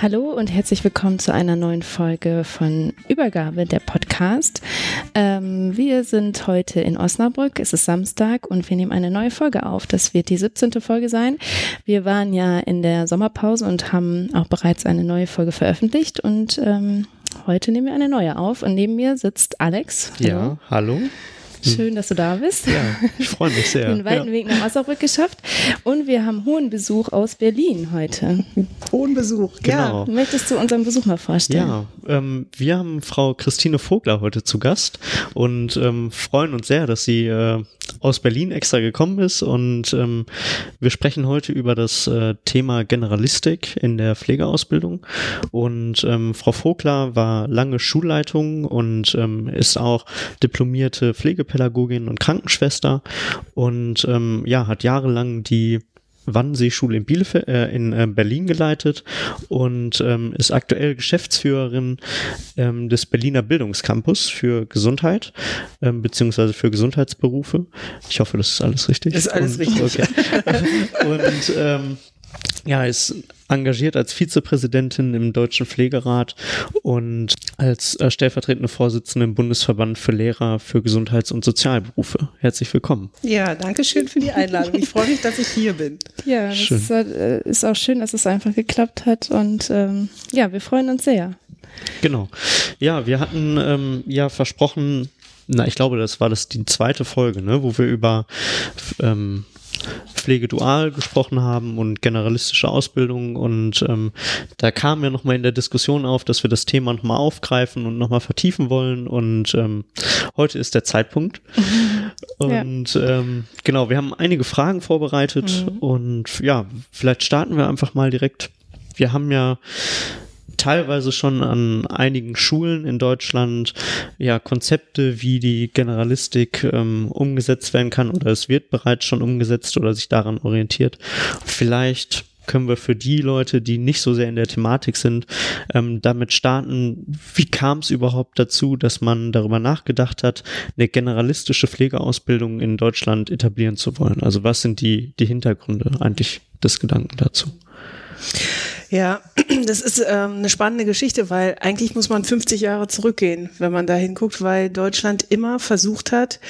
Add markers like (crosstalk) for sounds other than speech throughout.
Hallo und herzlich willkommen zu einer neuen Folge von Übergabe, der Podcast. Ähm, wir sind heute in Osnabrück, es ist Samstag und wir nehmen eine neue Folge auf. Das wird die 17. Folge sein. Wir waren ja in der Sommerpause und haben auch bereits eine neue Folge veröffentlicht und ähm, heute nehmen wir eine neue auf und neben mir sitzt Alex. Hallo. Ja, hallo. Schön, dass du da bist. Ja, ich freue mich sehr. (laughs) Den weiten ja. Weg nach Osnabrück geschafft. Und wir haben hohen Besuch aus Berlin heute. Hohen Besuch, genau. Ja, möchtest du unseren Besuch mal vorstellen? Ja, ähm, wir haben Frau Christine Vogler heute zu Gast und ähm, freuen uns sehr, dass sie äh, aus Berlin extra gekommen ist. Und ähm, wir sprechen heute über das äh, Thema Generalistik in der Pflegeausbildung. Und ähm, Frau Vogler war lange Schulleitung und ähm, ist auch diplomierte Pflegepädagogin Pädagogin und Krankenschwester und ähm, ja, hat jahrelang die Wannseeschule in, Bielefeld, äh, in äh, Berlin geleitet und ähm, ist aktuell Geschäftsführerin ähm, des Berliner Bildungscampus für Gesundheit ähm, beziehungsweise für Gesundheitsberufe. Ich hoffe, das ist alles richtig. Ist alles und, richtig. Okay. (laughs) und ähm, ja, ist engagiert als Vizepräsidentin im Deutschen Pflegerat und als äh, stellvertretende Vorsitzende im Bundesverband für Lehrer für Gesundheits- und Sozialberufe. Herzlich willkommen. Ja, danke schön für die Einladung. Ich freue mich, dass ich hier bin. Ja, das ist, äh, ist, auch schön, dass es einfach geklappt hat und ähm, ja, wir freuen uns sehr. Genau. Ja, wir hatten ähm, ja versprochen, na, ich glaube, das war das die zweite Folge, ne, wo wir über ähm, Pflegedual gesprochen haben und generalistische Ausbildung und ähm, da kam ja nochmal in der Diskussion auf, dass wir das Thema nochmal aufgreifen und nochmal vertiefen wollen und ähm, heute ist der Zeitpunkt. (laughs) und ja. ähm, genau, wir haben einige Fragen vorbereitet mhm. und ja, vielleicht starten wir einfach mal direkt. Wir haben ja teilweise schon an einigen Schulen in Deutschland ja Konzepte, wie die Generalistik ähm, umgesetzt werden kann oder es wird bereits schon umgesetzt oder sich daran orientiert. Vielleicht können wir für die Leute, die nicht so sehr in der Thematik sind, ähm, damit starten, wie kam es überhaupt dazu, dass man darüber nachgedacht hat, eine generalistische Pflegeausbildung in Deutschland etablieren zu wollen? Also was sind die, die Hintergründe eigentlich des Gedanken dazu? Ja, (clears throat) das ist ähm, eine spannende Geschichte, weil eigentlich muss man 50 Jahre zurückgehen, wenn man da hinguckt, weil Deutschland immer versucht hat,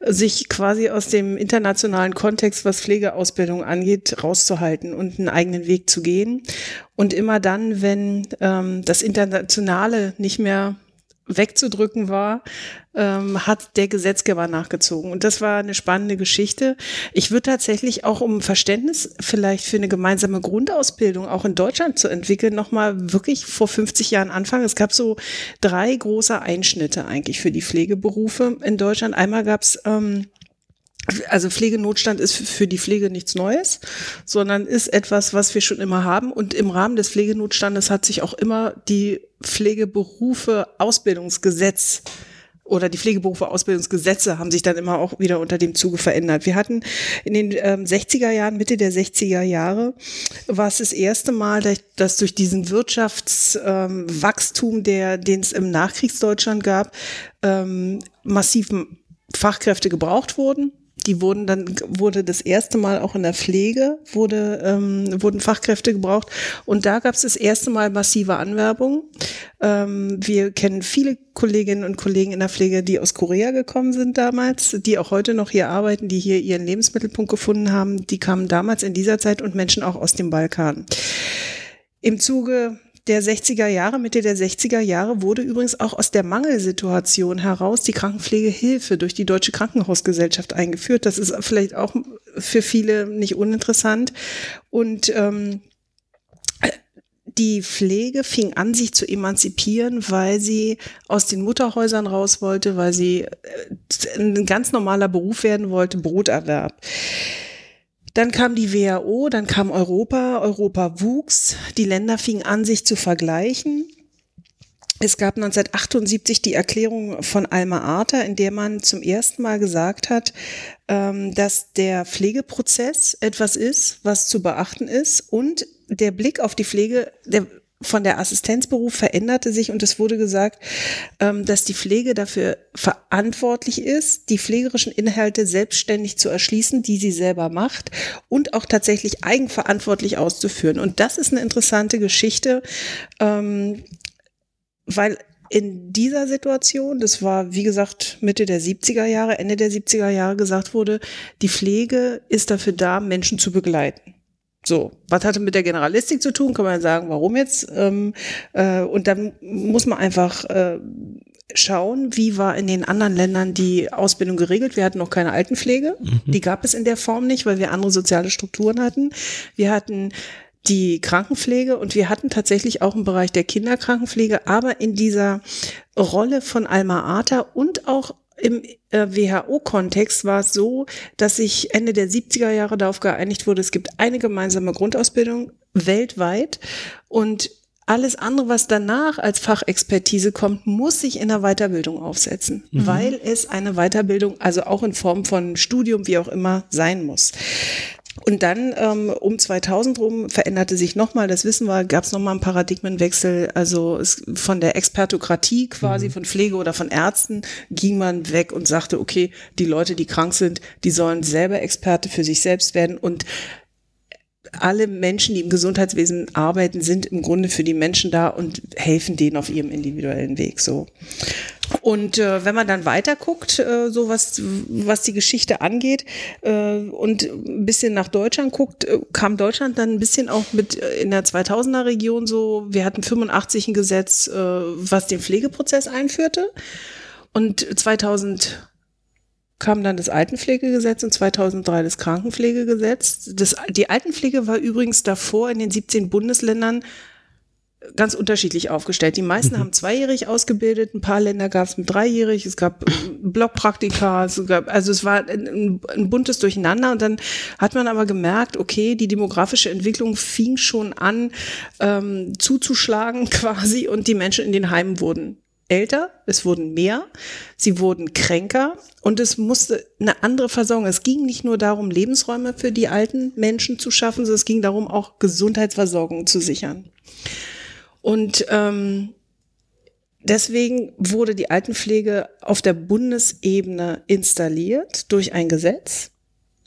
sich quasi aus dem internationalen Kontext, was Pflegeausbildung angeht, rauszuhalten und einen eigenen Weg zu gehen. Und immer dann, wenn ähm, das Internationale nicht mehr wegzudrücken war, ähm, hat der Gesetzgeber nachgezogen. Und das war eine spannende Geschichte. Ich würde tatsächlich auch um Verständnis vielleicht für eine gemeinsame Grundausbildung auch in Deutschland zu entwickeln, nochmal wirklich vor 50 Jahren anfangen. Es gab so drei große Einschnitte eigentlich für die Pflegeberufe in Deutschland. Einmal gab es ähm, also Pflegenotstand ist für die Pflege nichts Neues, sondern ist etwas, was wir schon immer haben. Und im Rahmen des Pflegenotstandes hat sich auch immer die Pflegeberufe Ausbildungsgesetz oder die Pflegeberufe Ausbildungsgesetze haben sich dann immer auch wieder unter dem Zuge verändert. Wir hatten in den ähm, 60er Jahren, Mitte der 60er Jahre, war es das erste Mal, dass durch diesen Wirtschaftswachstum, ähm, der, den es im Nachkriegsdeutschland gab, ähm, massiv Fachkräfte gebraucht wurden Die wurden dann, wurde das erste Mal auch in der Pflege, wurde, ähm, wurden Fachkräfte gebraucht. Und da gab es das erste Mal massive Anwerbung. Ähm, wir kennen viele Kolleginnen und Kollegen in der Pflege, die aus Korea gekommen sind damals, die auch heute noch hier arbeiten, die hier ihren Lebensmittelpunkt gefunden haben. Die kamen damals in dieser Zeit und Menschen auch aus dem Balkan. Im Zuge der 60er Jahre, Mitte der 60er Jahre wurde übrigens auch aus der Mangelsituation heraus die Krankenpflegehilfe durch die Deutsche Krankenhausgesellschaft eingeführt. Das ist vielleicht auch für viele nicht uninteressant. Und ähm, die Pflege fing an, sich zu emanzipieren, weil sie aus den Mutterhäusern raus wollte, weil sie äh, ein ganz normaler Beruf werden wollte, Broterwerb. Dann kam die WHO, dann kam Europa, Europa wuchs, die Länder fingen an, sich zu vergleichen. Es gab 1978 die Erklärung von Alma Ata, in der man zum ersten Mal gesagt hat, ähm, dass der Pflegeprozess etwas ist, was zu beachten ist und der Blick auf die Pflege, der von der Assistenzberuf veränderte sich und es wurde gesagt, ähm, dass die Pflege dafür verantwortlich ist, die pflegerischen Inhalte selbstständig zu erschließen, die sie selber macht und auch tatsächlich eigenverantwortlich auszuführen. Und das ist eine interessante Geschichte, ähm, weil in dieser Situation, das war wie gesagt Mitte der 70er Jahre, Ende der 70er Jahre gesagt wurde, die Pflege ist dafür da, Menschen zu begleiten. So, was hatte mit der Generalistik zu tun? Kann man sagen, warum jetzt? Ähm, äh, und dann muss man einfach äh, schauen, wie war in den anderen Ländern die Ausbildung geregelt. Wir hatten noch keine Altenpflege. Mhm. Die gab es in der Form nicht, weil wir andere soziale Strukturen hatten. Wir hatten die Krankenpflege und wir hatten tatsächlich auch im Bereich der Kinderkrankenpflege, aber in dieser Rolle von Alma Ata und auch im äh, WHO-Kontext war es so, dass sich Ende der 70er Jahre darauf geeinigt wurde, es gibt eine gemeinsame Grundausbildung weltweit und alles andere, was danach als Fachexpertise kommt, muss sich in der Weiterbildung aufsetzen, mhm. weil es eine Weiterbildung, also auch in Form von Studium, wie auch immer, sein muss. Und dann ähm, um 2000 rum veränderte sich nochmal, das wissen wir, gab es nochmal einen Paradigmenwechsel. Also es, von der Expertokratie quasi, mhm. von Pflege oder von Ärzten, ging man weg und sagte, okay, die Leute, die krank sind, die sollen selber Experte für sich selbst werden und alle Menschen, die im Gesundheitswesen arbeiten, sind im Grunde für die Menschen da und helfen denen auf ihrem individuellen Weg. So. Und äh, wenn man dann weiter guckt, äh, so was, was die Geschichte angeht äh, und ein bisschen nach Deutschland guckt, äh, kam Deutschland dann ein bisschen auch mit äh, in der 2000er Region so, wir hatten 85 ein Gesetz, äh, was den Pflegeprozess einführte. Und 2000 kam dann das Altenpflegegesetz und 2003 das Krankenpflegegesetz. Das, die Altenpflege war übrigens davor in den 17 Bundesländern ganz unterschiedlich aufgestellt. Die meisten mhm. haben zweijährig ausgebildet, ein paar Länder gab es mit dreijährig, es gab Blockpraktika, es gab, also es war ein, ein, buntes Durcheinander und dann hat man aber gemerkt, okay, die demografische Entwicklung fing schon an ähm, zuzuschlagen (laughs) quasi und die Menschen in den Heimen wurden älter, es wurden mehr, sie wurden kränker und es musste eine andere Versorgung. Es ging nicht nur darum, Lebensräume für die alten Menschen zu schaffen, sondern es ging darum, auch Gesundheitsversorgung zu sichern. Und ähm, deswegen wurde die Altenpflege auf der Bundesebene installiert durch ein Gesetz.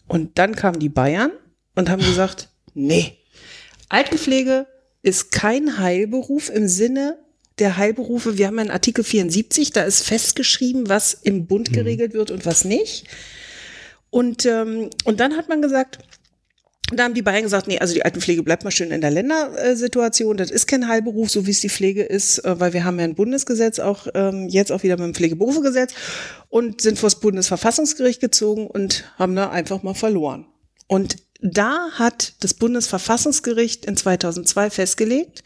Und dann kamen die Bayern und haben gesagt, nee, Altenpflege ist kein Heilberuf im Sinne der Heilberufe. Wir haben einen Artikel 74, da ist festgeschrieben, was im Bund mhm. geregelt wird und was nicht. Und, ähm, und dann hat man gesagt, da haben die Bayern gesagt, nee, also die Altenpflege bleibt mal schön in der Ländersituation. Das ist kein Heilberuf, so wie es die Pflege ist, äh, weil wir haben ja ein Bundesgesetz auch ähm, jetzt auch wieder mit dem Pflegeberufegesetz und sind vor das Bundesverfassungsgericht gezogen und haben da einfach mal verloren. Und da hat das Bundesverfassungsgericht in 2002 festgelegt,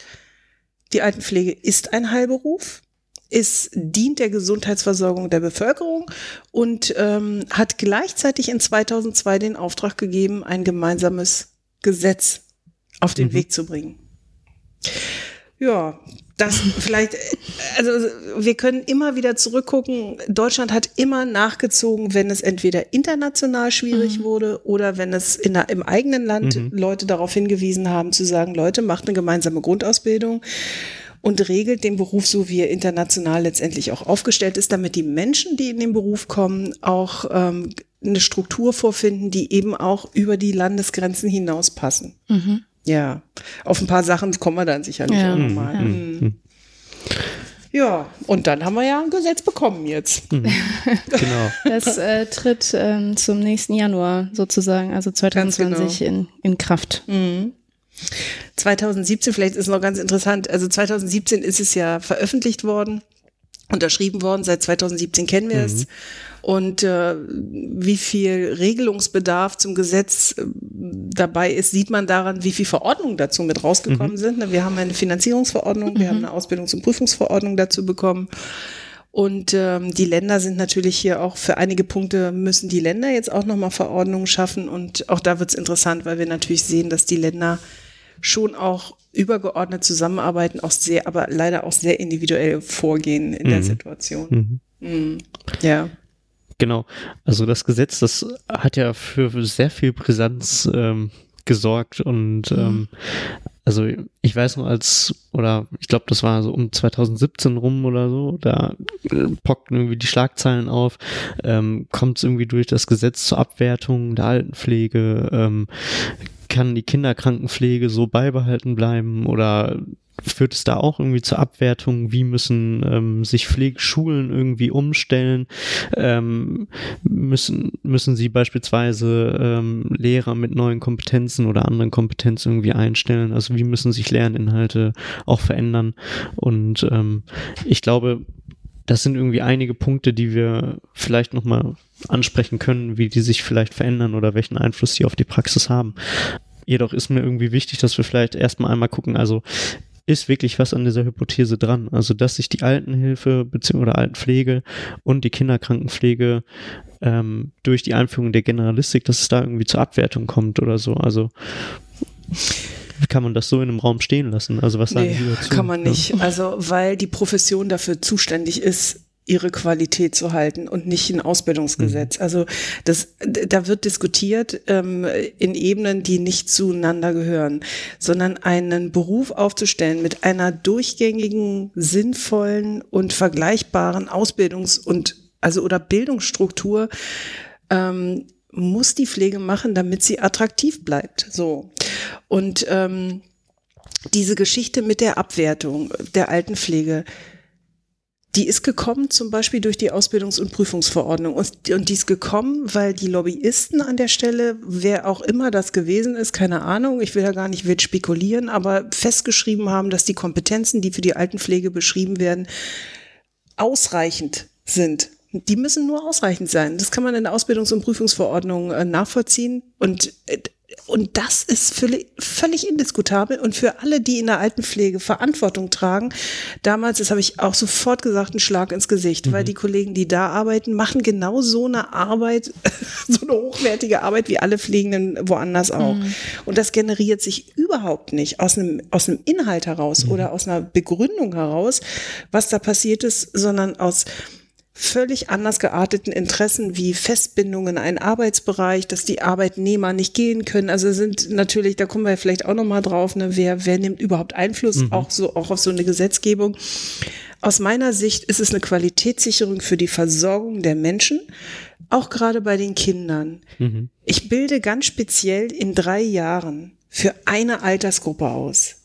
die Altenpflege ist ein Heilberuf. Es dient der Gesundheitsversorgung der Bevölkerung und ähm, hat gleichzeitig in 2002 den Auftrag gegeben, ein gemeinsames Gesetz auf den mhm. Weg zu bringen. Ja, das vielleicht, also wir können immer wieder zurückgucken. Deutschland hat immer nachgezogen, wenn es entweder international schwierig mhm. wurde oder wenn es in im eigenen Land mhm. Leute darauf hingewiesen haben, zu sagen, Leute, macht eine gemeinsame Grundausbildung und regelt den Beruf so, wie er international letztendlich auch aufgestellt ist, damit die Menschen, die in den Beruf kommen, auch ähm, eine Struktur vorfinden, die eben auch über die Landesgrenzen hinaus passen. Mhm. Ja, auf ein paar Sachen kommen wir dann sicherlich Ja. auch nochmal. Ja. Mhm. Ja, und dann haben wir ja ein Gesetz bekommen jetzt. Genau. (laughs) Das äh, tritt ähm, zum nächsten Januar sozusagen, also 2020 genau. in, in Kraft. Mhm. 2017, vielleicht ist noch ganz interessant, also 2017 ist es ja veröffentlicht worden, unterschrieben worden, seit 2017 kennen wir es. Und äh, wie viel Regelungsbedarf zum Gesetz äh, dabei ist, sieht man daran, wie viel Verordnungen dazu mit rausgekommen sind. Ne, Wir haben eine Finanzierungsverordnung, wir haben eine Ausbildungs- und Prüfungsverordnung dazu bekommen. Und ähm, die Länder sind natürlich hier auch für einige Punkte müssen die Länder jetzt auch nochmal Verordnungen schaffen. Und auch da wird es interessant, weil wir natürlich sehen, dass die Länder schon auch übergeordnet zusammenarbeiten, auch sehr, aber leider auch sehr individuell vorgehen in der Mhm. Situation. Mhm. Mhm. Ja. Genau. Also das Gesetz, das hat ja für sehr viel Brisanz ähm, gesorgt und ähm, also ich weiß noch als, oder ich glaube, das war so um 2017 rum oder so, da äh, pockten irgendwie die Schlagzeilen auf, ähm, kommt es irgendwie durch das Gesetz zur Abwertung der Altenpflege, ähm, kann die Kinderkrankenpflege so beibehalten bleiben oder führt es da auch irgendwie zur Abwertung? Wie müssen ähm, sich Pflegeschulen irgendwie umstellen? Ähm, müssen, müssen sie beispielsweise ähm, Lehrer mit neuen Kompetenzen oder anderen Kompetenzen irgendwie einstellen? Also wie müssen sich Lerninhalte auch verändern? Und ähm, ich glaube, das sind irgendwie einige Punkte, die wir vielleicht nochmal ansprechen können, wie die sich vielleicht verändern oder welchen Einfluss die auf die Praxis haben. Jedoch ist mir irgendwie wichtig, dass wir vielleicht erstmal einmal gucken, also ist wirklich was an dieser Hypothese dran? Also, dass sich die Altenhilfe bzw. oder Altenpflege und die Kinderkrankenpflege ähm, durch die Einführung der Generalistik, dass es da irgendwie zur Abwertung kommt oder so. Also, wie kann man das so in einem Raum stehen lassen? Also, was sagen Nee, Sie dazu? kann man nicht. Also, weil die Profession dafür zuständig ist, ihre Qualität zu halten und nicht ein Mhm. Ausbildungsgesetz. Also das, da wird diskutiert ähm, in Ebenen, die nicht zueinander gehören, sondern einen Beruf aufzustellen mit einer durchgängigen, sinnvollen und vergleichbaren Ausbildungs- und also oder Bildungsstruktur ähm, muss die Pflege machen, damit sie attraktiv bleibt. So und ähm, diese Geschichte mit der Abwertung der Altenpflege, die ist gekommen zum Beispiel durch die Ausbildungs- und Prüfungsverordnung. Und, und die ist gekommen, weil die Lobbyisten an der Stelle, wer auch immer das gewesen ist, keine Ahnung, ich will da gar nicht wild spekulieren, aber festgeschrieben haben, dass die Kompetenzen, die für die Altenpflege beschrieben werden, ausreichend sind. Die müssen nur ausreichend sein. Das kann man in der Ausbildungs- und Prüfungsverordnung äh, nachvollziehen. Und, äh, und das ist völlig, indiskutabel. Und für alle, die in der Altenpflege Verantwortung tragen, damals, das habe ich auch sofort gesagt, ein Schlag ins Gesicht, weil die Kollegen, die da arbeiten, machen genau so eine Arbeit, (laughs) so eine hochwertige Arbeit wie alle Pflegenden woanders auch. Und das generiert sich überhaupt nicht aus einem, aus einem Inhalt heraus oder aus einer Begründung heraus, was da passiert ist, sondern aus völlig anders gearteten Interessen wie Festbindung in einen Arbeitsbereich, dass die Arbeitnehmer nicht gehen können. Also sind natürlich, da kommen wir vielleicht auch noch mal drauf, ne, wer, wer nimmt überhaupt Einfluss auch so, auch auf so eine Gesetzgebung. Aus meiner Sicht ist es eine Qualitätssicherung für die Versorgung der Menschen, auch gerade bei den Kindern. Ich bilde ganz speziell in drei Jahren für eine Altersgruppe aus.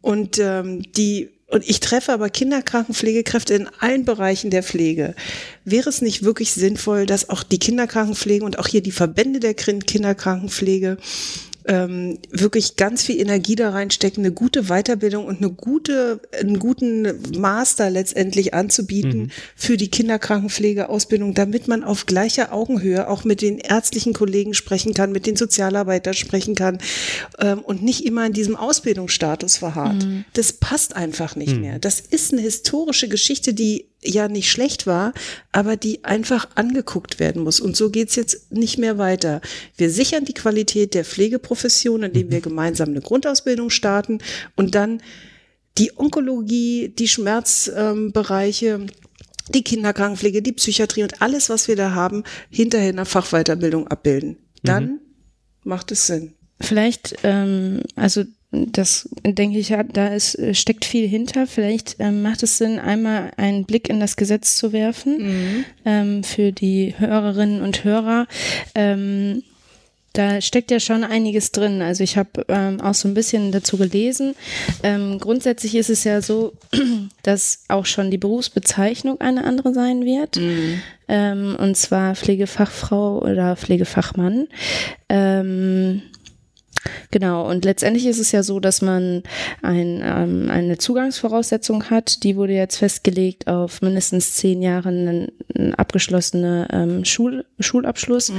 Und ähm, die und ich treffe aber Kinderkrankenpflegekräfte in allen Bereichen der Pflege. Wäre es nicht wirklich sinnvoll, dass auch die Kinderkrankenpflege und auch hier die Verbände der Kin- Kinderkrankenpflege ähm, wirklich ganz viel Energie da reinstecken, eine gute Weiterbildung und eine gute, einen guten Master letztendlich anzubieten für die Kinderkrankenpflegeausbildung, damit man auf gleicher Augenhöhe auch mit den ärztlichen Kollegen sprechen kann, mit den Sozialarbeitern sprechen kann ähm, und nicht immer in diesem Ausbildungsstatus verharrt. Das passt einfach nicht mehr. Das ist eine historische Geschichte, die ja nicht schlecht war, aber die einfach angeguckt werden muss. Und so geht's jetzt nicht mehr weiter. Wir sichern die Qualität der Pflegeprofession, indem wir gemeinsam eine Grundausbildung starten und dann die Onkologie, die Schmerzbereiche, die Kinderkrankenpflege, die Psychiatrie und alles, was wir da haben, hinterher in der Fachweiterbildung abbilden. Dann macht es Sinn. Vielleicht, ähm, also das denke ich, da ist, steckt viel hinter. Vielleicht ähm, macht es Sinn, einmal einen Blick in das Gesetz zu werfen mhm. ähm, für die Hörerinnen und Hörer. Ähm, da steckt ja schon einiges drin. Also ich habe ähm, auch so ein bisschen dazu gelesen. Ähm, grundsätzlich ist es ja so, (clears throat) dass auch schon die Berufsbezeichnung eine andere sein wird. Mhm. Ähm, und zwar Pflegefachfrau oder Pflegefachmann. Ähm, Genau, und letztendlich ist es ja so, dass man ein, ähm, eine Zugangsvoraussetzung hat, die wurde jetzt festgelegt auf mindestens zehn Jahre einen, abgeschlossenen ähm, Schul, Schulabschluss. Mhm.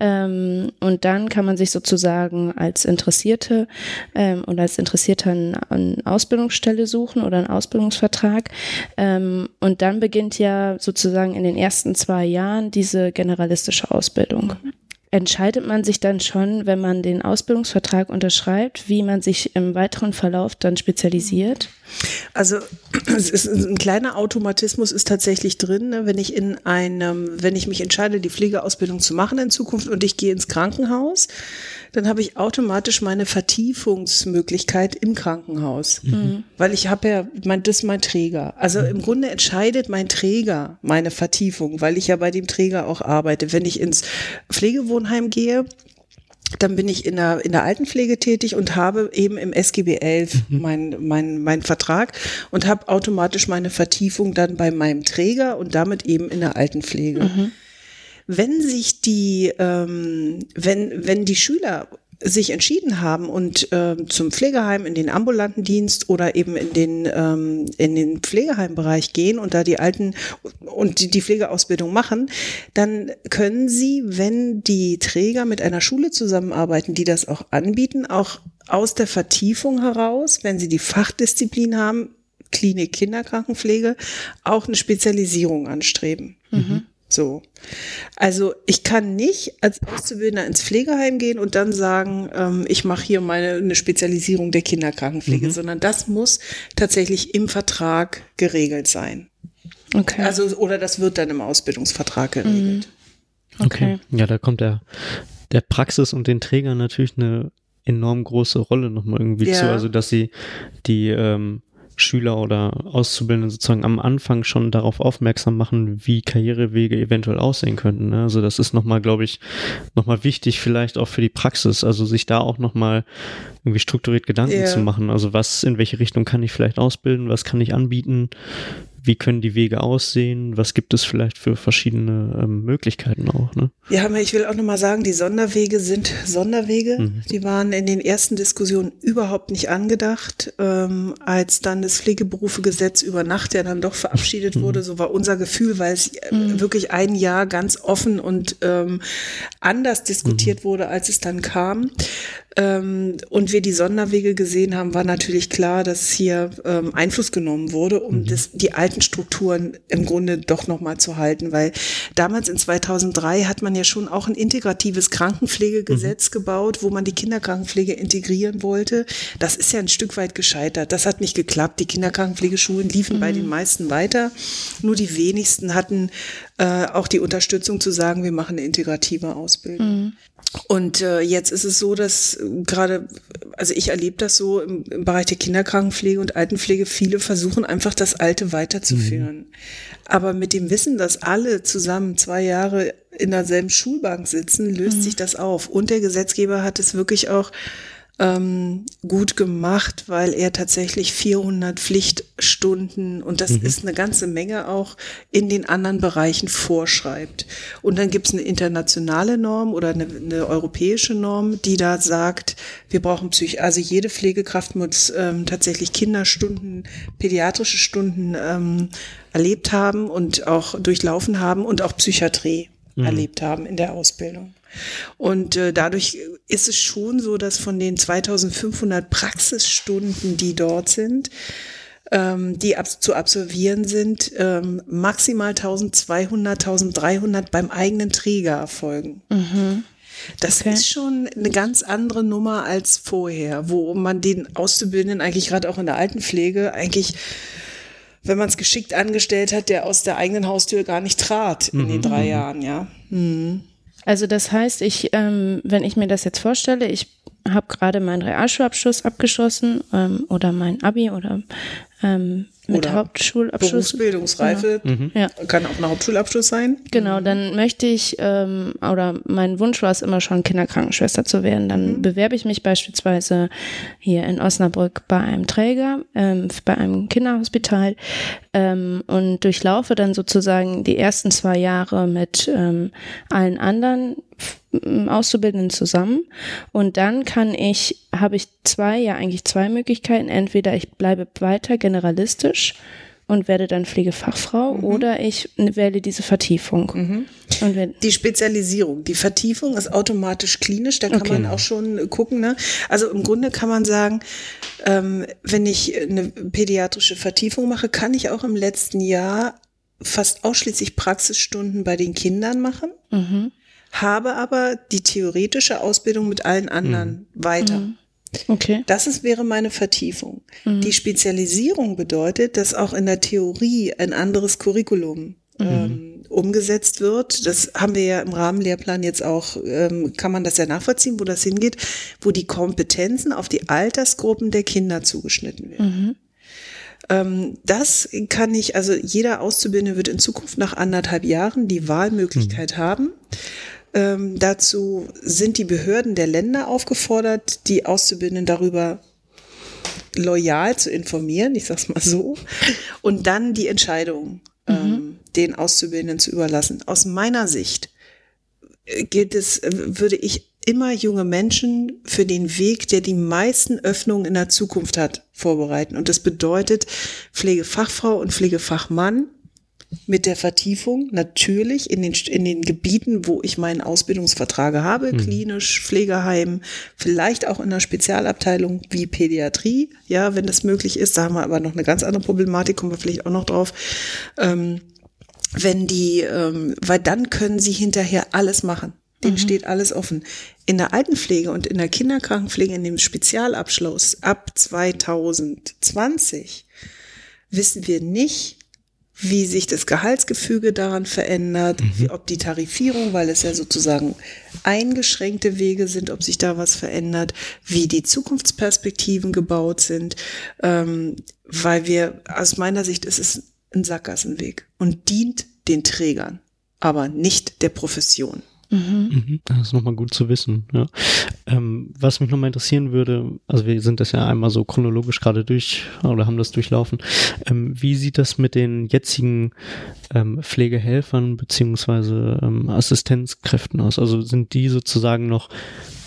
Ähm, und dann kann man sich sozusagen als Interessierte ähm, oder als Interessierter eine, eine Ausbildungsstelle suchen oder einen Ausbildungsvertrag. Ähm, und dann beginnt ja sozusagen in den ersten zwei Jahren diese generalistische Ausbildung. Mhm entscheidet man sich dann schon, wenn man den Ausbildungsvertrag unterschreibt, wie man sich im weiteren Verlauf dann spezialisiert? Also (clears throat) es ist ein kleiner Automatismus ist tatsächlich drin, ne? wenn ich in einem, wenn ich mich entscheide, die Pflegeausbildung zu machen in Zukunft und ich gehe ins Krankenhaus, dann habe ich automatisch meine Vertiefungsmöglichkeit im Krankenhaus. Mhm. Weil ich habe ja, mein, das ist mein Träger. Also im Grunde entscheidet mein Träger meine Vertiefung, weil ich ja bei dem Träger auch arbeite. Wenn ich ins Pflegewohnheim gehe, dann bin ich in der, in der Altenpflege tätig und habe eben im SGB 11 mhm. meinen mein, mein Vertrag und habe automatisch meine Vertiefung dann bei meinem Träger und damit eben in der Altenpflege. Mhm wenn sich die, ähm, wenn, wenn die Schüler sich entschieden haben und ähm, zum Pflegeheim in den ambulanten Dienst oder eben in den ähm, in den Pflegeheimbereich gehen und da die alten und die, die Pflegeausbildung machen, dann können sie, wenn die Träger mit einer Schule zusammenarbeiten, die das auch anbieten, auch aus der Vertiefung heraus, wenn sie die Fachdisziplin haben, Klinik Kinderkrankenpflege, auch eine Spezialisierung anstreben. Mhm. So. Also ich kann nicht als Auszubildender ins Pflegeheim gehen und dann sagen, ähm, ich mache hier meine eine Spezialisierung der Kinderkrankenpflege, mhm. sondern das muss tatsächlich im Vertrag geregelt sein. Okay. Also oder das wird dann im Ausbildungsvertrag geregelt. Mhm. Okay. okay. Ja, da kommt der der Praxis und den Trägern natürlich eine enorm große Rolle nochmal irgendwie ja. zu, also dass sie die ähm, Schüler oder Auszubildende sozusagen am Anfang schon darauf aufmerksam machen, wie Karrierewege eventuell aussehen könnten. Ne? Also das ist nochmal, glaube ich, nochmal wichtig, vielleicht auch für die Praxis, also sich da auch nochmal irgendwie strukturiert Gedanken yeah. zu machen. Also was, in welche Richtung kann ich vielleicht ausbilden, was kann ich anbieten, wie können die Wege aussehen? Was gibt es vielleicht für verschiedene ähm, Möglichkeiten auch? Ne? Ja, ich will auch nochmal sagen, die Sonderwege sind Sonderwege. Mhm. Die waren in den ersten Diskussionen überhaupt nicht angedacht. Ähm, als dann das Pflegeberufegesetz über Nacht ja dann doch verabschiedet mhm. wurde, so war unser Gefühl, weil es äh, mhm. wirklich ein Jahr ganz offen und ähm, anders diskutiert mhm. wurde, als es dann kam ähm, und wir die Sonderwege gesehen haben, war natürlich klar, dass hier ähm, Einfluss genommen wurde, um mhm. das, die alten Strukturen im Grunde doch nochmal zu halten, weil damals in 2003 hat man ja schon auch ein integratives Krankenpflegegesetz mhm. gebaut, wo man die Kinderkrankenpflege integrieren wollte. Das ist ja ein Stück weit gescheitert. Das hat nicht geklappt. Die Kinderkrankenpflegeschulen liefen mhm. bei den meisten weiter. Nur die wenigsten hatten äh, auch die Unterstützung zu sagen, wir machen eine integrative Ausbildung. Mhm. Und äh, jetzt ist es so, dass äh, gerade, also ich erlebe das so im, im, Bereich der Kinderkrankenpflege und Altenpflege, viele versuchen einfach das Alte weiterzuführen. Mhm. Aber mit dem Wissen, dass alle zusammen zwei Jahre in derselben Schulbank sitzen, löst mhm. sich das auf. Und der Gesetzgeber hat es wirklich auch ähm, gut gemacht, weil er tatsächlich 400 Pflichtstunden und das mhm. ist eine ganze Menge auch in den anderen Bereichen vorschreibt. Und dann gibt es eine internationale Norm oder eine, eine, europäische Norm, die da sagt, wir brauchen Psych, also jede Pflegekraft muss ähm, tatsächlich Kinderstunden, pädiatrische Stunden ähm, erlebt haben und auch durchlaufen haben und auch Psychiatrie mhm. erlebt haben in der Ausbildung. Und äh, dadurch ist es schon so, dass von den 2500 Praxisstunden, die dort sind, ähm, die ab zu absolvieren sind, ähm, maximal 1200, 1300 beim eigenen Träger erfolgen. Mhm. Das okay. ist schon eine ganz andere Nummer als vorher, wo man den Auszubildenden eigentlich gerade auch in der Altenpflege eigentlich wenn man es geschickt angestellt hat, der aus der eigenen Haustür gar nicht trat in mhm. den drei Jahren, ja. Mhm. Also das heißt, ich, ähm, wenn ich mir das jetzt vorstelle, ich habe gerade meinen Realschulabschluss abgeschlossen ähm, oder mein Abi oder ähm, mit Oder Hauptschulabschluss. Berufsbildungsreife Ja. kann auch ein Hauptschulabschluss sein. Genau, dann möchte ich, ähm, oder mein Wunsch war es immer schon, Kinderkrankenschwester zu werden. Dann bewerbe ich mich beispielsweise hier in Osnabrück bei einem Träger, ähm, bei einem Kinderhospital ähm, und durchlaufe dann sozusagen die ersten zwei Jahre mit ähm, allen anderen ähm, Auszubildenden zusammen. Und dann kann ich, habe ich zwei, ja eigentlich zwei Möglichkeiten. Entweder ich bleibe weiter generalistisch und werde dann Pflegefachfrau oder ich wähle diese Vertiefung. Wenn, Die Spezialisierung, die Vertiefung ist automatisch klinisch, da kann Okay. man auch schon gucken. Ne? Also im Grunde kann man sagen, ähm, wenn ich eine pädiatrische Vertiefung mache, kann ich auch im letzten Jahr fast ausschließlich Praxisstunden bei den Kindern machen, mhm. habe aber die theoretische Ausbildung mit allen anderen weiter. Okay. Das ist, wäre meine Vertiefung. Die Spezialisierung bedeutet, dass auch in der Theorie ein anderes Curriculum ähm, umgesetzt wird. Das haben wir ja im Rahmenlehrplan jetzt auch, ähm, kann man das ja nachvollziehen, wo das hingeht, wo die Kompetenzen auf die Altersgruppen der Kinder zugeschnitten werden. Ähm, das kann ich, also jeder Auszubildende wird in Zukunft nach anderthalb Jahren die Wahlmöglichkeit haben. Ähm, dazu sind die Behörden der Länder aufgefordert, die Auszubildenden darüber loyal zu informieren, ich sag's mal so, und dann die Entscheidung ähm, den Auszubildenden zu überlassen. Aus meiner Sicht äh, gilt es, äh, würde ich immer junge Menschen für den Weg, der die meisten Öffnungen in der Zukunft hat, vorbereiten. Und das bedeutet Pflegefachfrau und Pflegefachmann mit der Vertiefung natürlich in den, in den Gebieten, wo ich meinen Ausbildungsvertrag habe, klinisch, Pflegeheim, vielleicht auch in einer Spezialabteilung wie Pädiatrie, ja, wenn das möglich ist. Da haben wir aber noch eine ganz andere Problematik, kommen wir vielleicht auch noch drauf. Ähm, wenn die, ähm, weil dann können sie hinterher alles machen. Denen steht alles offen. In der Altenpflege und in der Kinderkrankenpflege, in dem Spezialabschluss ab 2020 wissen wir nicht, wie sich das Gehaltsgefüge daran verändert, wie, ob die Tarifierung, weil es ja sozusagen eingeschränkte Wege sind, ob sich da was verändert, wie die Zukunftsperspektiven gebaut sind, ähm, weil wir, aus meiner Sicht ist es ein Sackgassenweg und dient den Trägern, aber nicht der Profession. Mhm, Das ist nochmal gut zu wissen. Ja. Ähm, was mich nochmal interessieren würde, also wir sind das ja einmal so chronologisch gerade durch oder haben das durchlaufen. Ähm, wie sieht das mit den jetzigen ähm, Pflegehelfern beziehungsweise ähm, Assistenzkräften aus? Also sind die sozusagen noch,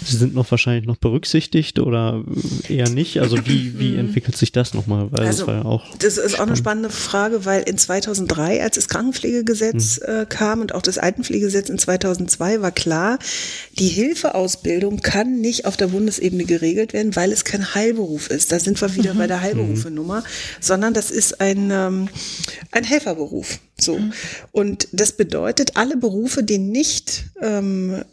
sie sind noch wahrscheinlich noch berücksichtigt oder eher nicht? Also wie, wie entwickelt sich das nochmal? Weil Also, das ja auch. Das ist auch eine spannend. spannende Frage, weil in 2003, als das Krankenpflegegesetz äh, kam und auch das Altenpflegegesetz in 2002, war klar, die Hilfeausbildung kann nicht auf der Bundesebene geregelt werden, weil es kein Heilberuf ist. Da sind wir wieder bei der Heilberufe-Nummer, sondern das ist ein, ähm, ein Helferberuf. So. Und das bedeutet, alle Berufe, die nicht ähm,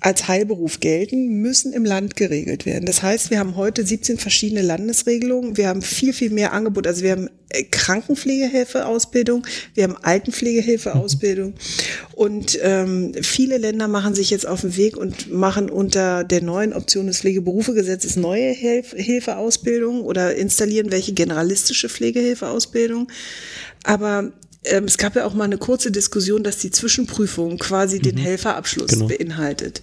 als Heilberuf gelten, müssen im Land geregelt werden. Das heißt, wir haben heute 17 verschiedene Landesregelungen. Wir haben viel, viel mehr Angebot. Also wir haben Krankenpflegehilfeausbildung, wir haben Altenpflegehilfeausbildung. Und ähm, viele Länder machen sich jetzt auf den Weg und machen unter der neuen Option des Pflegeberufegesetzes neue Hilf Hilfeausbildung oder installieren welche generalistische Pflegehilfeausbildung. Aber ähm, es gab ja auch mal eine kurze Diskussion, dass die Zwischenprüfung quasi den Helferabschluss Genau. beinhaltet.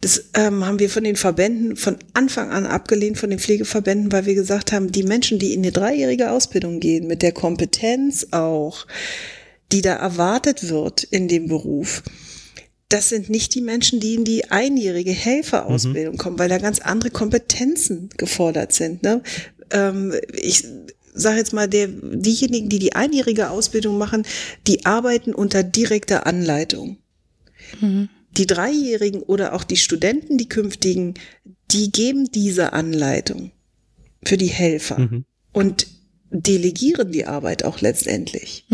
Das ähm, haben wir von den Verbänden von Anfang an abgelehnt, von den Pflegeverbänden, weil wir gesagt haben, die Menschen, die in eine dreijährige Ausbildung gehen, mit der Kompetenz auch, die da erwartet wird in dem Beruf, das sind nicht die Menschen, die in die einjährige Helferausbildung kommen, weil da ganz andere Kompetenzen gefordert sind. Ne? Ähm, ich sage jetzt mal, der, diejenigen, die die einjährige Ausbildung machen, die arbeiten unter direkter Anleitung. Die Dreijährigen oder auch die Studenten, die künftigen, die geben diese Anleitung für die Helfer Mhm. und delegieren die Arbeit auch letztendlich.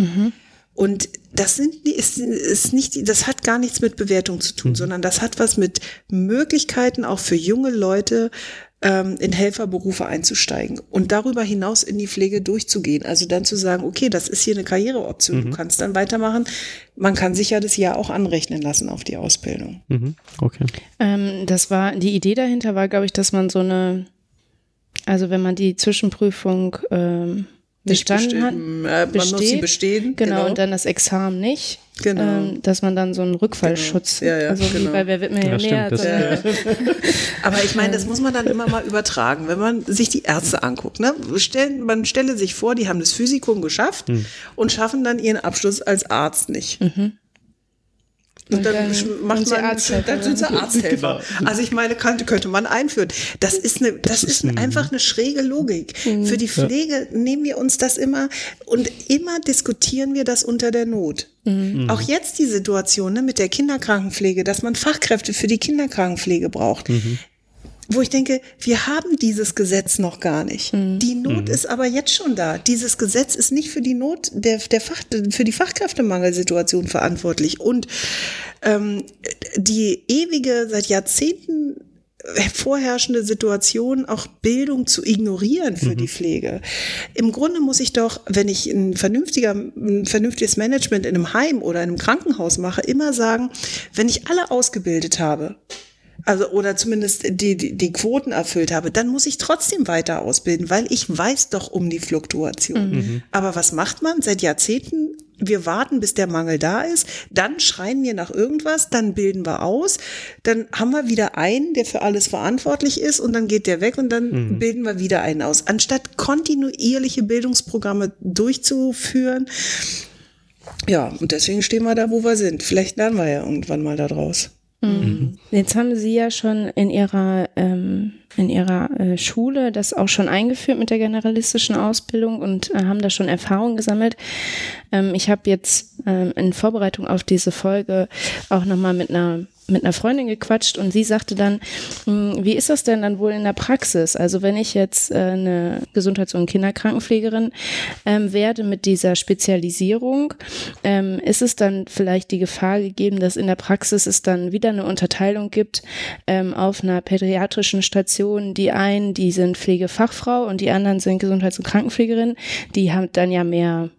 Und das sind, ist, ist nicht, das hat gar nichts mit Bewertung zu tun, sondern das hat was mit Möglichkeiten auch für junge Leute ähm, in Helferberufe einzusteigen und darüber hinaus in die Pflege durchzugehen. Also dann zu sagen, okay, das ist hier eine Karriereoption, mhm. du kannst dann weitermachen. Man kann sich ja das Jahr auch anrechnen lassen auf die Ausbildung. Mhm. Okay. Ähm, das war, die Idee dahinter war, glaube ich, dass man so eine, also wenn man die Zwischenprüfung ähm, bestanden hat, äh, man muss sie bestehen. Genau, genau, und dann das Examen nicht. Genau. Ähm, dass man dann so einen Rückfallschutz, genau. ja, ja, also genau. wie bei Wer wird mir ja, näher. Das, ja. (laughs) Aber ich meine, das muss man dann immer mal übertragen, wenn man sich die Ärzte anguckt. Ne? Stellen, man stelle sich vor, die haben das Physikum geschafft hm. und schaffen dann ihren Abschluss als Arzt nicht. Mhm. Und dann, dann macht man, dann sind sie (laughs) Arzthelfer. Genau. Also ich meine, könnte, könnte man einführen. Das ist eine, das ist einfach eine schräge Logik. Mhm. Für die Pflege nehmen wir uns das immer und immer diskutieren wir das unter der Not. Mhm. Auch jetzt die Situation ne, mit der Kinderkrankenpflege, dass man Fachkräfte für die Kinderkrankenpflege braucht. Mhm wo ich denke, wir haben dieses Gesetz noch gar nicht. Mhm. Die Not mhm. ist aber jetzt schon da. Dieses Gesetz ist nicht für die Not der, der Fach, für die Fachkräftemangelsituation verantwortlich. Und ähm, die ewige, seit Jahrzehnten vorherrschende Situation, auch Bildung zu ignorieren für mhm. die Pflege. Im Grunde muss ich doch, wenn ich ein vernünftiger, ein vernünftiges Management in einem Heim oder in einem Krankenhaus mache, immer sagen, wenn ich alle ausgebildet habe, also oder zumindest die, die, die Quoten erfüllt habe, dann muss ich trotzdem weiter ausbilden, weil ich weiß doch um die Fluktuation. Mhm. Aber was macht man seit Jahrzehnten? Wir warten, bis der Mangel da ist, dann schreien wir nach irgendwas, dann bilden wir aus, dann haben wir wieder einen, der für alles verantwortlich ist und dann geht der weg und dann mhm. bilden wir wieder einen aus. Anstatt kontinuierliche Bildungsprogramme durchzuführen, ja, und deswegen stehen wir da, wo wir sind. Vielleicht lernen wir ja irgendwann mal daraus. Mhm. Jetzt haben Sie ja schon in Ihrer, ähm, in Ihrer äh, Schule das auch schon eingeführt mit der generalistischen Ausbildung und äh, haben da schon Erfahrungen gesammelt. Ähm, ich habe jetzt ähm, in Vorbereitung auf diese Folge auch nochmal mit einer mit einer Freundin gequatscht und sie sagte dann, hm, wie ist das denn dann wohl in der Praxis? Also wenn ich jetzt äh, eine Gesundheits- und Kinderkrankenpflegerin ähm, werde mit dieser Spezialisierung, ähm, ist es dann vielleicht die Gefahr gegeben, dass in der Praxis es dann wieder eine Unterteilung gibt ähm, auf einer pädiatrischen Station. Die einen, die sind Pflegefachfrau und die anderen sind Gesundheits- und Krankenpflegerin. Die haben dann ja mehr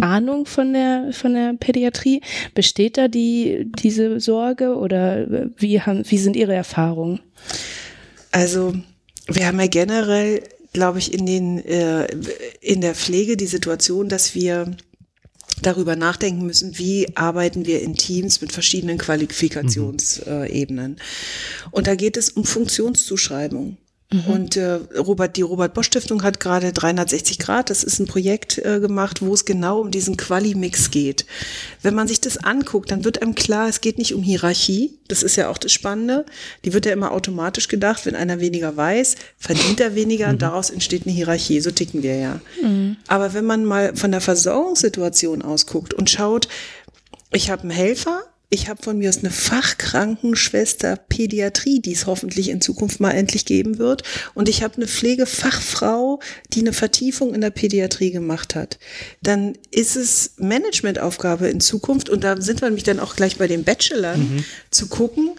Ahnung von der, von der Pädiatrie? Besteht da die, diese Sorge oder wie, haben, wie sind Ihre Erfahrungen? Also, wir haben ja generell, glaube ich, in, den, äh, in der Pflege die Situation, dass wir darüber nachdenken müssen, wie arbeiten wir in Teams mit verschiedenen Qualifikationsebenen. Mhm. Und da geht es um Funktionszuschreibung. Mhm. Und äh, Robert, die Robert Bosch Stiftung hat gerade 360 Grad, das ist ein Projekt äh, gemacht, wo es genau um diesen Quali-Mix geht. Wenn man sich das anguckt, dann wird einem klar, es geht nicht um Hierarchie. Das ist ja auch das Spannende. Die wird ja immer automatisch gedacht, wenn einer weniger weiß, verdient er weniger mhm. und daraus entsteht eine Hierarchie. So ticken wir ja. Mhm. Aber wenn man mal von der Versorgungssituation ausguckt und schaut, ich habe einen Helfer, ich habe von mir aus eine Fachkrankenschwester Pädiatrie, die es hoffentlich in Zukunft mal endlich geben wird. Und ich habe eine Pflegefachfrau, die eine Vertiefung in der Pädiatrie gemacht hat. Dann ist es Managementaufgabe in Zukunft, und da sind wir nämlich dann auch gleich bei den Bachelor, mhm. zu gucken,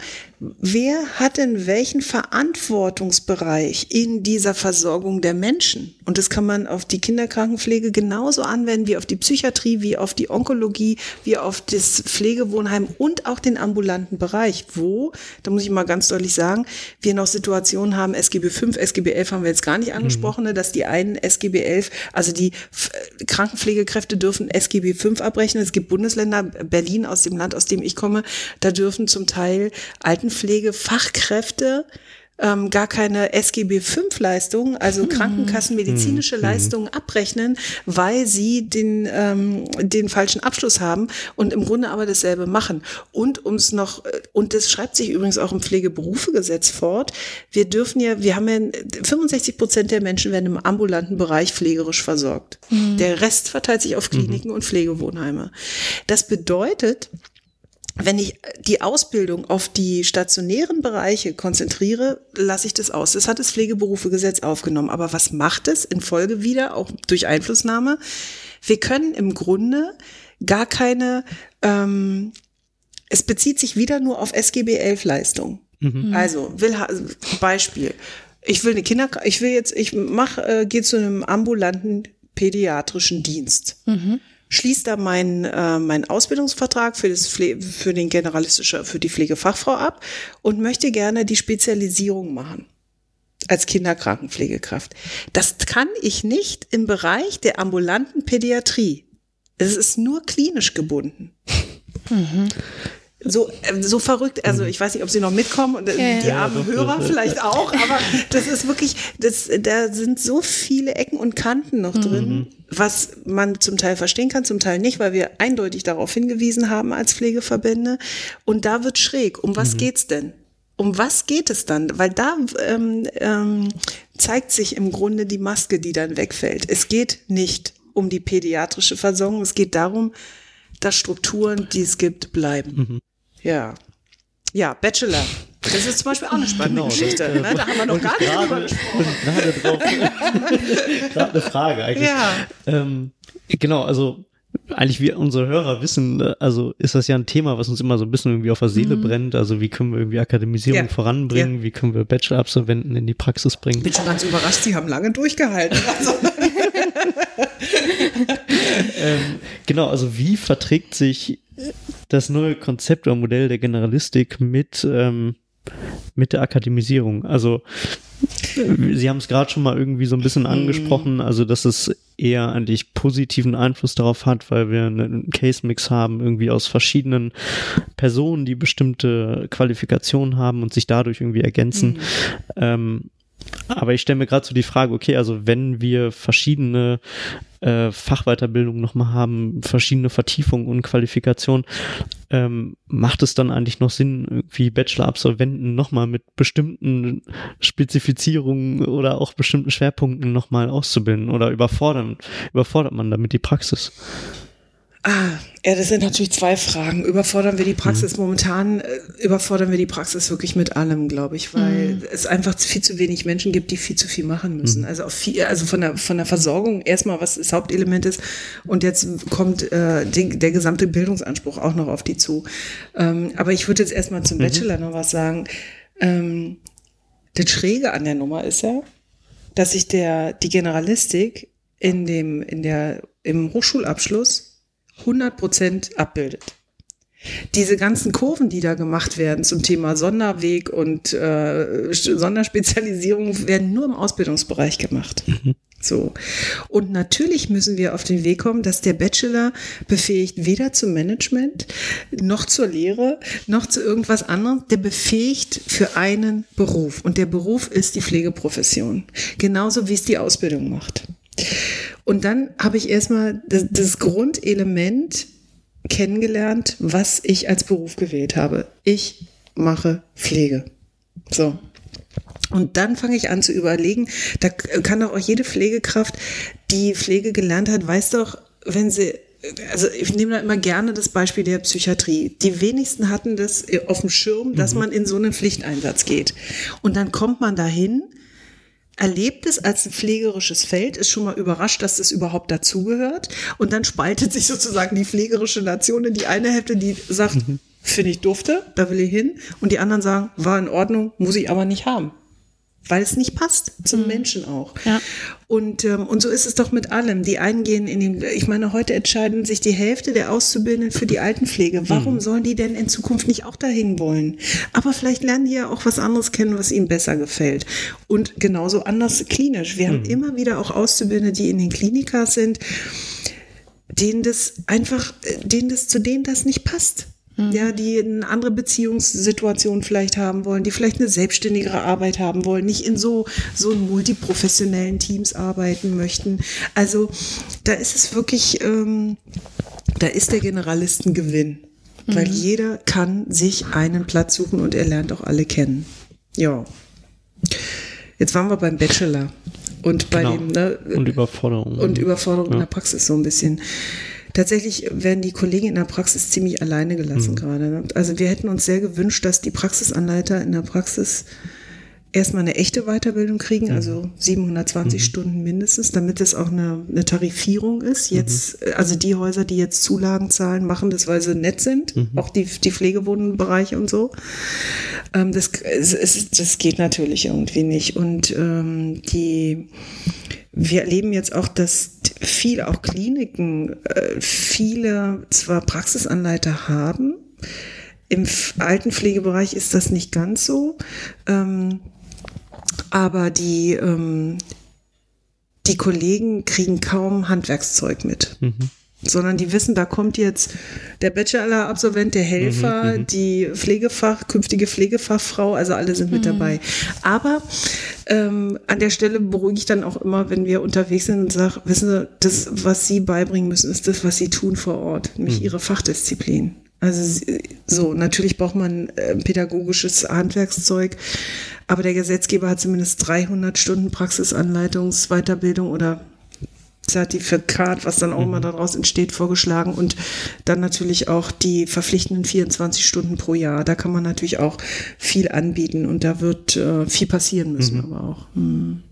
wer hat denn welchen Verantwortungsbereich in dieser Versorgung der Menschen? Und das kann man auf die Kinderkrankenpflege genauso anwenden wie auf die Psychiatrie, wie auf die Onkologie, wie auf das Pflegewohnheim und auch den ambulanten Bereich, wo, da muss ich mal ganz deutlich sagen, wir noch Situationen haben, SGB 5, SGB 11 haben wir jetzt gar nicht angesprochen, mhm. dass die einen SGB 11, also die Krankenpflegekräfte dürfen SGB 5 abrechnen. Es gibt Bundesländer, Berlin aus dem Land, aus dem ich komme, da dürfen zum Teil Alten Altenpflegefachkräfte ähm, gar keine SGB V-Leistungen, also mhm. krankenkassenmedizinische mhm. Leistungen abrechnen, weil sie den, ähm, den falschen Abschluss haben und im Grunde aber dasselbe machen. Und ums noch, äh, und das schreibt sich übrigens auch im Pflegeberufegesetz fort, wir dürfen ja, wir haben ja 65 Prozent der Menschen werden im ambulanten Bereich pflegerisch versorgt. Mhm. Der Rest verteilt sich auf Kliniken mhm. und Pflegewohnheime. Das bedeutet, wenn ich die Ausbildung auf die stationären Bereiche konzentriere, lasse ich das aus. Das hat das Pflegeberufegesetz aufgenommen. Aber was macht es in Folge wieder, auch durch Einflussnahme? Wir können im Grunde gar keine, ähm, es bezieht sich wieder nur auf SGB 11 Leistung. Mhm. Also, will, Beispiel. ich will eine Kinder, ich will jetzt, ich mach, äh, gehe zu einem ambulanten pädiatrischen Dienst. Mhm. Schließt da meinen äh, meinen Ausbildungsvertrag für das Pfle für den generalistische für die Pflegefachfrau ab und möchte gerne die Spezialisierung machen als Kinderkrankenpflegekraft. Das kann ich nicht im Bereich der ambulanten Pädiatrie. Es ist nur klinisch gebunden. Mhm so, äh, so verrückt. Also ich weiß nicht, ob Sie noch mitkommen und äh, die ja, armen doch, Hörer doch. vielleicht auch, aber das ist wirklich, das, da sind so viele Ecken und Kanten noch drin, mhm. Was man zum Teil verstehen kann, zum Teil nicht, weil wir eindeutig darauf hingewiesen haben als Pflegeverbände. Und da wird schräg. Um was mhm. geht's denn? Um was geht es dann? Weil da ähm, ähm, zeigt sich im Grunde die Maske, die dann wegfällt. Es geht nicht um die pädiatrische Versorgung, es geht darum, dass Strukturen, die es gibt, bleiben. Mhm. Ja. Ja, Bachelor. Das ist zum Beispiel auch eine spannende genau, Geschichte. Das, äh, ne? Da haben wir noch gar nicht drüber gesprochen. (laughs) Gerade drauf. gerade eine Frage eigentlich. Ja. Ähm, genau, also eigentlich wir unsere Hörer wissen, äh, also ist das ja ein Thema, was uns immer so ein bisschen irgendwie auf der Seele mhm. brennt. Also wie können wir irgendwie Akademisierung ja. voranbringen? Ja. Wie können wir Bachelor-Absolventen in die Praxis bringen? Ich bin schon ganz überrascht, sie haben lange durchgehalten. (laughs) Also. ähm, genau, also wie verträgt sich das neue Konzept oder Modell der Generalistik mit, ähm, mit der Akademisierung. Also Sie haben es gerade schon mal irgendwie so ein bisschen mhm. angesprochen, also dass es eher eigentlich positiven Einfluss darauf hat, weil wir einen Case-Mix haben, irgendwie aus verschiedenen Personen, die bestimmte Qualifikationen haben und sich dadurch irgendwie ergänzen. Mhm. Ähm, aber ich stelle mir gerade so die Frage, okay, also wenn wir verschiedene äh, Fachweiterbildungen nochmal haben, verschiedene Vertiefungen und Qualifikationen, ähm, macht es dann eigentlich noch Sinn, irgendwie Bachelor-Absolventen nochmal mit bestimmten Spezifizierungen oder auch bestimmten Schwerpunkten nochmal auszubilden oder überfordern, überfordert man damit die Praxis? Ah, ja, das sind natürlich zwei Fragen. Überfordern wir die Praxis mhm. momentan, äh, überfordern wir die Praxis wirklich mit allem, glaube ich, weil mhm. es einfach viel zu wenig Menschen gibt, die viel zu viel machen müssen. Mhm. Also auf viel, also von der von der Versorgung erstmal, was das Hauptelement ist, und jetzt kommt äh, die, der gesamte Bildungsanspruch auch noch auf die zu. Ähm, aber ich würde jetzt erstmal zum mhm. Bachelor noch was sagen. Ähm, das Schräge an der Nummer ist ja, dass sich der die Generalistik in dem in der im Hochschulabschluss 100 Prozent abbildet. Diese ganzen Kurven, die da gemacht werden zum Thema Sonderweg und äh, Sonderspezialisierung, werden nur im Ausbildungsbereich gemacht. Mhm. So. Und natürlich müssen wir auf den Weg kommen, dass der Bachelor befähigt weder zum Management, noch zur Lehre, noch zu irgendwas anderem. Der befähigt für einen Beruf. Und der Beruf ist die Pflegeprofession. Genauso wie es die Ausbildung macht. Und dann habe ich erstmal das, das Grundelement kennengelernt, was ich als Beruf gewählt habe. Ich mache Pflege. So. Und dann fange ich an zu überlegen, da kann doch auch jede Pflegekraft, die Pflege gelernt hat, weiß doch, wenn sie also ich nehme da immer gerne das Beispiel der Psychiatrie. Die wenigsten hatten das auf dem Schirm, dass mhm. man in so einen Pflichteinsatz geht. Und dann kommt man dahin erlebt es als ein pflegerisches Feld, ist schon mal überrascht, dass das überhaupt dazugehört. Und dann spaltet sich sozusagen die pflegerische Nation in die eine Hälfte, die sagt, mhm. finde ich dufte, da will ich hin. Und die anderen sagen, war in Ordnung, muss ich aber nicht haben weil es nicht passt zum mhm. Menschen auch. Ja. Und, ähm, und so ist es doch mit allem. Die einen gehen in den, ich meine, heute entscheiden sich die Hälfte der Auszubildenden für die Altenpflege. Warum mhm. sollen die denn in Zukunft nicht auch dahin wollen? Aber vielleicht lernen die ja auch was anderes kennen, was ihnen besser gefällt. Und genauso anders klinisch. Wir mhm. haben immer wieder auch Auszubildende, die in den Klinikas sind, denen das einfach, denen das, zu denen das nicht passt. Mhm. Ja, die eine andere Beziehungssituation vielleicht haben wollen, die vielleicht eine selbstständigere Arbeit haben wollen, nicht in so, so multiprofessionellen Teams arbeiten möchten. Also da ist es wirklich, ähm, da ist der Generalistengewinn, mhm. weil jeder kann sich einen Platz suchen und er lernt auch alle kennen. Ja. Jetzt waren wir beim Bachelor und bei genau. dem ne, und Überforderung und Überforderung ja. in der Praxis so ein bisschen tatsächlich werden die Kollegen in der Praxis ziemlich alleine gelassen mhm. gerade. Ne? Also wir hätten uns sehr gewünscht, dass die Praxisanleiter in der Praxis erstmal eine echte Weiterbildung kriegen, Mhm. also 720 Stunden mindestens, damit es auch eine, eine Tarifierung ist. Jetzt, Mhm. also die Häuser, die jetzt Zulagen zahlen, machen das, weil sie nett sind, Mhm. auch die, die Pflegewohnbereiche und so. Ähm, das, es, es, das geht natürlich irgendwie nicht. Und ähm, die wir erleben jetzt auch, dass viele, auch Kliniken, äh, viele zwar Praxisanleiter haben, im Altenpflegebereich ist das nicht ganz so, ähm, aber die, ähm, die Kollegen kriegen kaum Handwerkszeug mit. Sondern die wissen, da kommt jetzt der Bachelor-Absolvent, der Helfer, die Pflegefach, künftige Pflegefachfrau, also alle sind mit dabei. Aber ähm, an der Stelle beruhige ich dann auch immer, wenn wir unterwegs sind und sage, wissen Sie, das, was Sie beibringen müssen, ist das, was Sie tun vor Ort, nämlich Ihre Fachdisziplin. Also so, natürlich braucht man äh, pädagogisches Handwerkszeug, aber der Gesetzgeber hat zumindest 300 Stunden Praxisanleitungs-, Weiterbildung oder Zertifikat, was dann auch immer daraus entsteht, vorgeschlagen und dann natürlich auch die verpflichtenden 24 Stunden pro Jahr. Da kann man natürlich auch viel anbieten und da wird äh, viel passieren müssen, aber auch. Hm.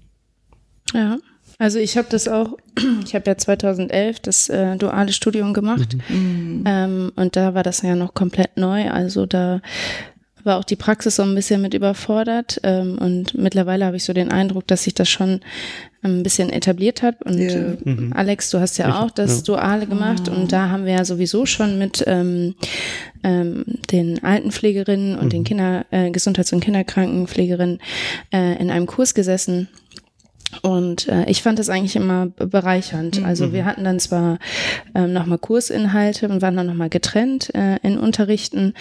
Ja, also ich habe das auch, (clears throat) ich habe ja 2011 das äh, duale Studium gemacht ähm, und da war das ja noch komplett neu, also da war auch die Praxis so ein bisschen mit überfordert. Ähm, und mittlerweile habe ich so den Eindruck, dass sich das schon ein bisschen etabliert hat. Und Ja. äh, Alex, du hast ja auch das Duale gemacht. Und da haben wir ja sowieso schon mit ähm, ähm, den Altenpflegerinnen und den Kinder, äh, Gesundheits- und Kinderkrankenpflegerinnen äh, in einem Kurs gesessen und äh, ich fand das eigentlich immer be- bereichernd. Also wir hatten dann zwar ähm, nochmal Kursinhalte und waren dann nochmal getrennt äh, in Unterrichten,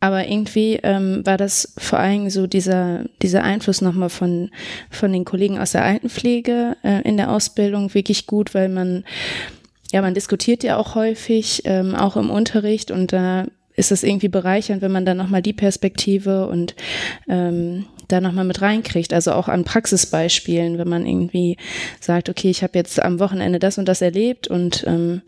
aber irgendwie ähm, war das vor allem so dieser, dieser Einfluss nochmal von, von den Kollegen aus der Altenpflege äh, in der Ausbildung wirklich gut, weil man, ja, man diskutiert ja auch häufig, ähm, auch im Unterricht und da ist es irgendwie bereichernd, wenn man dann nochmal die Perspektive und ähm, da nochmal mit reinkriegt. Also auch an Praxisbeispielen, wenn man irgendwie sagt, okay, ich habe jetzt am Wochenende das und das erlebt und ähm,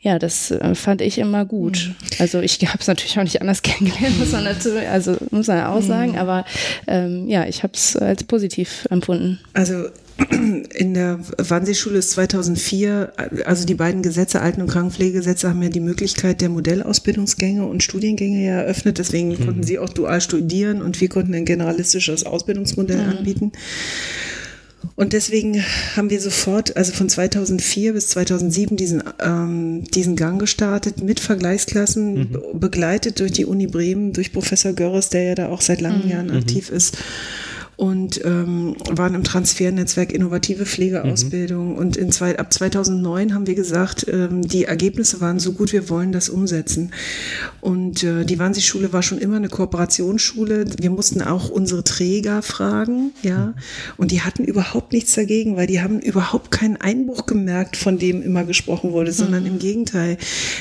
ja, das äh, fand ich immer gut. Also ich (laughs) habe es natürlich auch nicht anders kennengelernt, muss man dazu, also muss man auch sagen, aber ähm, ja, ich habe es als positiv empfunden. Also (clears throat) in der Wannseeschule ist 2004, also die beiden Gesetze, Alten- und Krankenpflegegesetze, haben ja die Möglichkeit der Modellausbildungsgänge und Studiengänge ja eröffnet. Deswegen konnten sie auch dual studieren und wir konnten ein generalistisches Ausbildungsmodell anbieten. Und deswegen haben wir sofort, also von 2004 bis 2007, diesen, ähm, diesen Gang gestartet mit Vergleichsklassen, be begleitet durch die Uni Bremen, durch Professor Görres, der ja da auch seit langen Jahren aktiv ist und ähm, waren im Transfernetzwerk innovative Pflegeausbildung. Und in zwei, ab 2009 haben wir gesagt, ähm, die Ergebnisse waren so gut, wir wollen das umsetzen. Und äh, die Wannsee-Schule war schon immer eine Kooperationsschule. Wir mussten auch unsere Träger fragen, ja. Und die hatten überhaupt nichts dagegen, weil die haben überhaupt keinen Einbruch gemerkt, von dem immer gesprochen wurde, sondern im Gegenteil.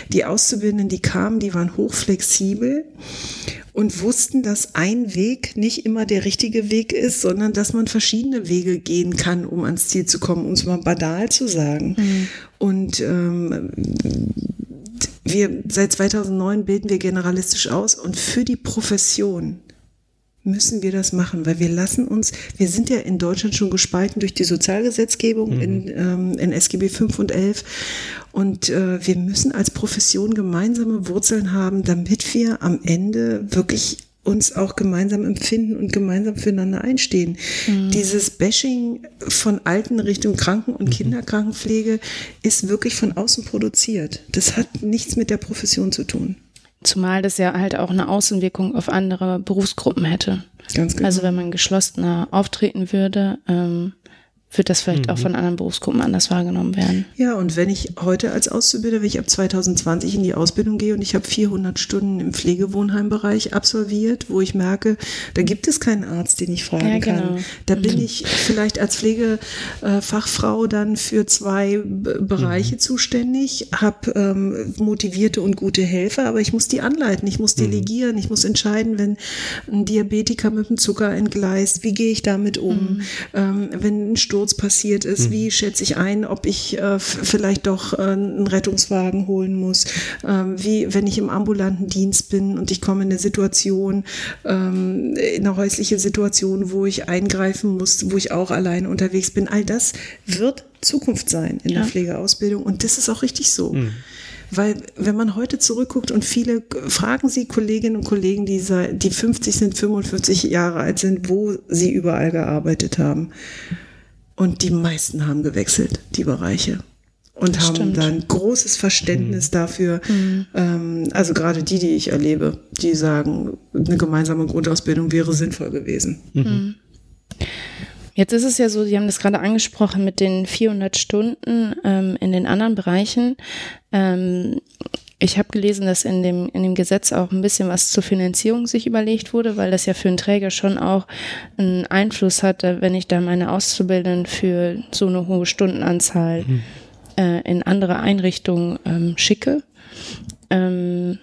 Die Auszubildenden, die kamen, die waren hochflexibel und wussten, dass ein Weg nicht immer der richtige Weg ist, sondern dass man verschiedene Wege gehen kann, um ans Ziel zu kommen, um es mal banal zu sagen. Und ähm, wir seit 2009 bilden wir generalistisch aus und für die Profession müssen wir das machen, weil wir lassen uns, wir sind ja in Deutschland schon gespalten durch die Sozialgesetzgebung in, ähm, in SGB 5 und 11 und äh, wir müssen als Profession gemeinsame Wurzeln haben, damit wir am Ende wirklich uns auch gemeinsam empfinden und gemeinsam füreinander einstehen. Dieses Bashing von Alten Richtung Kranken- und Kinderkrankenpflege ist wirklich von außen produziert. Das hat nichts mit der Profession zu tun. Zumal das ja halt auch eine Außenwirkung auf andere Berufsgruppen hätte. Ganz genau. Also wenn man geschlossener auftreten würde, ähm, wird das vielleicht auch von anderen Berufsgruppen anders wahrgenommen werden. Ja, und wenn ich heute als Auszubildender, wenn ich ab 2020 in die Ausbildung gehe und ich habe 400 Stunden im Pflegewohnheimbereich absolviert, wo ich merke, da gibt es keinen Arzt, den ich fragen Ja, kann. genau. Da bin ich vielleicht als Pflegefachfrau dann für zwei B Bereiche zuständig, habe ähm, motivierte und gute Helfer, aber ich muss die anleiten, ich muss delegieren, ich muss entscheiden, wenn ein Diabetiker mit dem Zucker entgleist, wie gehe ich damit um? Ähm, wenn ein Sturz Sturz passiert ist, mhm. wie schätze ich ein, ob ich äh, vielleicht doch äh, einen Rettungswagen holen muss, ähm, wie wenn ich im ambulanten Dienst bin und ich komme in eine Situation, ähm, in eine häusliche Situation, wo ich eingreifen muss, wo ich auch alleine unterwegs bin. All das wird Zukunft sein in ja. der Pflegeausbildung und das ist auch richtig so. Mhm. Weil wenn man heute zurückguckt und viele fragen Sie Kolleginnen und Kollegen, die, die 50 sind, 55 Jahre alt sind, wo sie überall gearbeitet haben. Und die meisten haben gewechselt, die Bereiche. Und das haben stimmt. dann großes Verständnis mhm. dafür. Mhm. Ähm, also gerade die, die ich erlebe, die sagen, eine gemeinsame Grundausbildung wäre sinnvoll gewesen. Mhm. Jetzt ist es ja so, Sie haben das gerade angesprochen mit den 400 Stunden ähm, in den anderen Bereichen. Ähm, ich habe gelesen, dass in dem, in dem Gesetz auch ein bisschen was zur Finanzierung sich überlegt wurde, weil das ja für einen Träger schon auch einen Einfluss hat, wenn ich da meine Auszubildenden für so eine hohe Stundenanzahl mhm. äh, in andere Einrichtungen ähm, schicke. Ähm,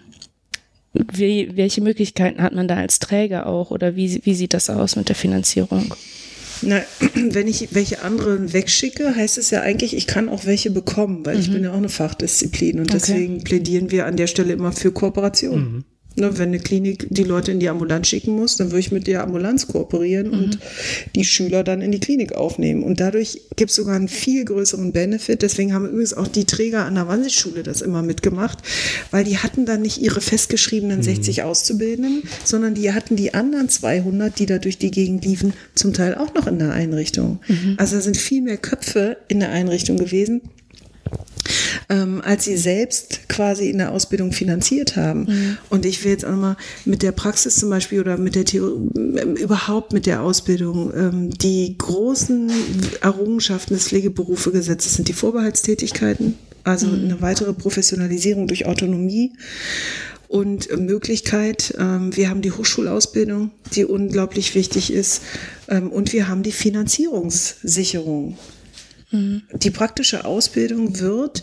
wie, welche Möglichkeiten hat man da als Träger auch oder wie, wie sieht das aus mit der Finanzierung? Na, (clears throat) wenn ich welche anderen wegschicke, heißt es ja eigentlich, ich kann auch welche bekommen, weil mhm. ich bin ja auch eine Fachdisziplin und okay. deswegen plädieren wir an der Stelle immer für Kooperation. Mhm. Ne, wenn eine Klinik die Leute in die Ambulanz schicken muss, dann würde ich mit der Ambulanz kooperieren mhm. und die Schüler dann in die Klinik aufnehmen. Und dadurch gibt es sogar einen viel größeren Benefit. Deswegen haben übrigens auch die Träger an der Wannsee-Schule das immer mitgemacht, weil die hatten dann nicht ihre festgeschriebenen mhm. 60 Auszubildenden, sondern die hatten die anderen 200, die da durch die Gegend liefen, zum Teil auch noch in der Einrichtung. Mhm. Also da sind viel mehr Köpfe in der Einrichtung gewesen ähm, als sie selbst quasi in der Ausbildung finanziert haben. Mhm. Und ich will jetzt auch mal mit der Praxis zum Beispiel oder mit der Theorie, äh, überhaupt mit der Ausbildung, ähm, die großen Errungenschaften des Pflegeberufegesetzes sind die Vorbehaltstätigkeiten, also mhm. eine weitere Professionalisierung durch Autonomie und Möglichkeit. Ähm, wir haben die Hochschulausbildung, die unglaublich wichtig ist. Ähm, und wir haben die Finanzierungssicherung. Mhm. Die praktische Ausbildung wird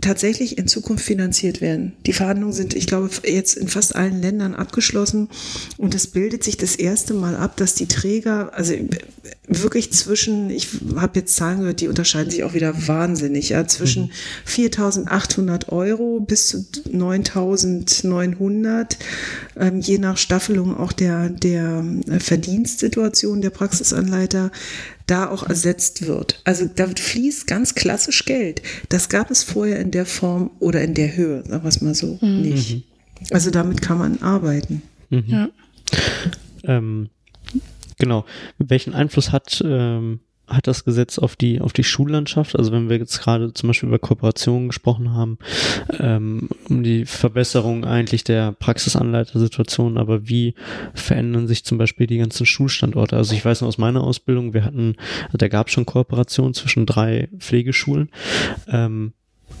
tatsächlich in Zukunft finanziert werden. Die Verhandlungen sind, ich glaube, jetzt in fast allen Ländern abgeschlossen und es bildet sich das erste Mal ab, dass die Träger, also wirklich zwischen, ich habe jetzt Zahlen gehört, die unterscheiden sich auch wieder wahnsinnig, ja, zwischen mhm. 4.800 Euro bis zu 9.900, ähm, je nach Staffelung auch der, der Verdienstsituation der Praxisanleiter, da auch ersetzt wird. Also da fließt ganz klassisch Geld. Das gab es vorher in der Form oder in der Höhe, sagen wir es mal so, mhm. nicht. Also damit kann man arbeiten. Mhm. Ja. Ähm, genau. Welchen Einfluss hat ähm, hat das Gesetz auf die, auf die Schullandschaft? Also wenn wir jetzt gerade zum Beispiel über Kooperationen gesprochen haben, ähm, um die Verbesserung eigentlich der Praxisanleitersituation, aber wie verändern sich zum Beispiel die ganzen Schulstandorte? Also ich weiß noch aus meiner Ausbildung, wir hatten, da gab es schon Kooperationen zwischen drei Pflegeschulen. Ähm,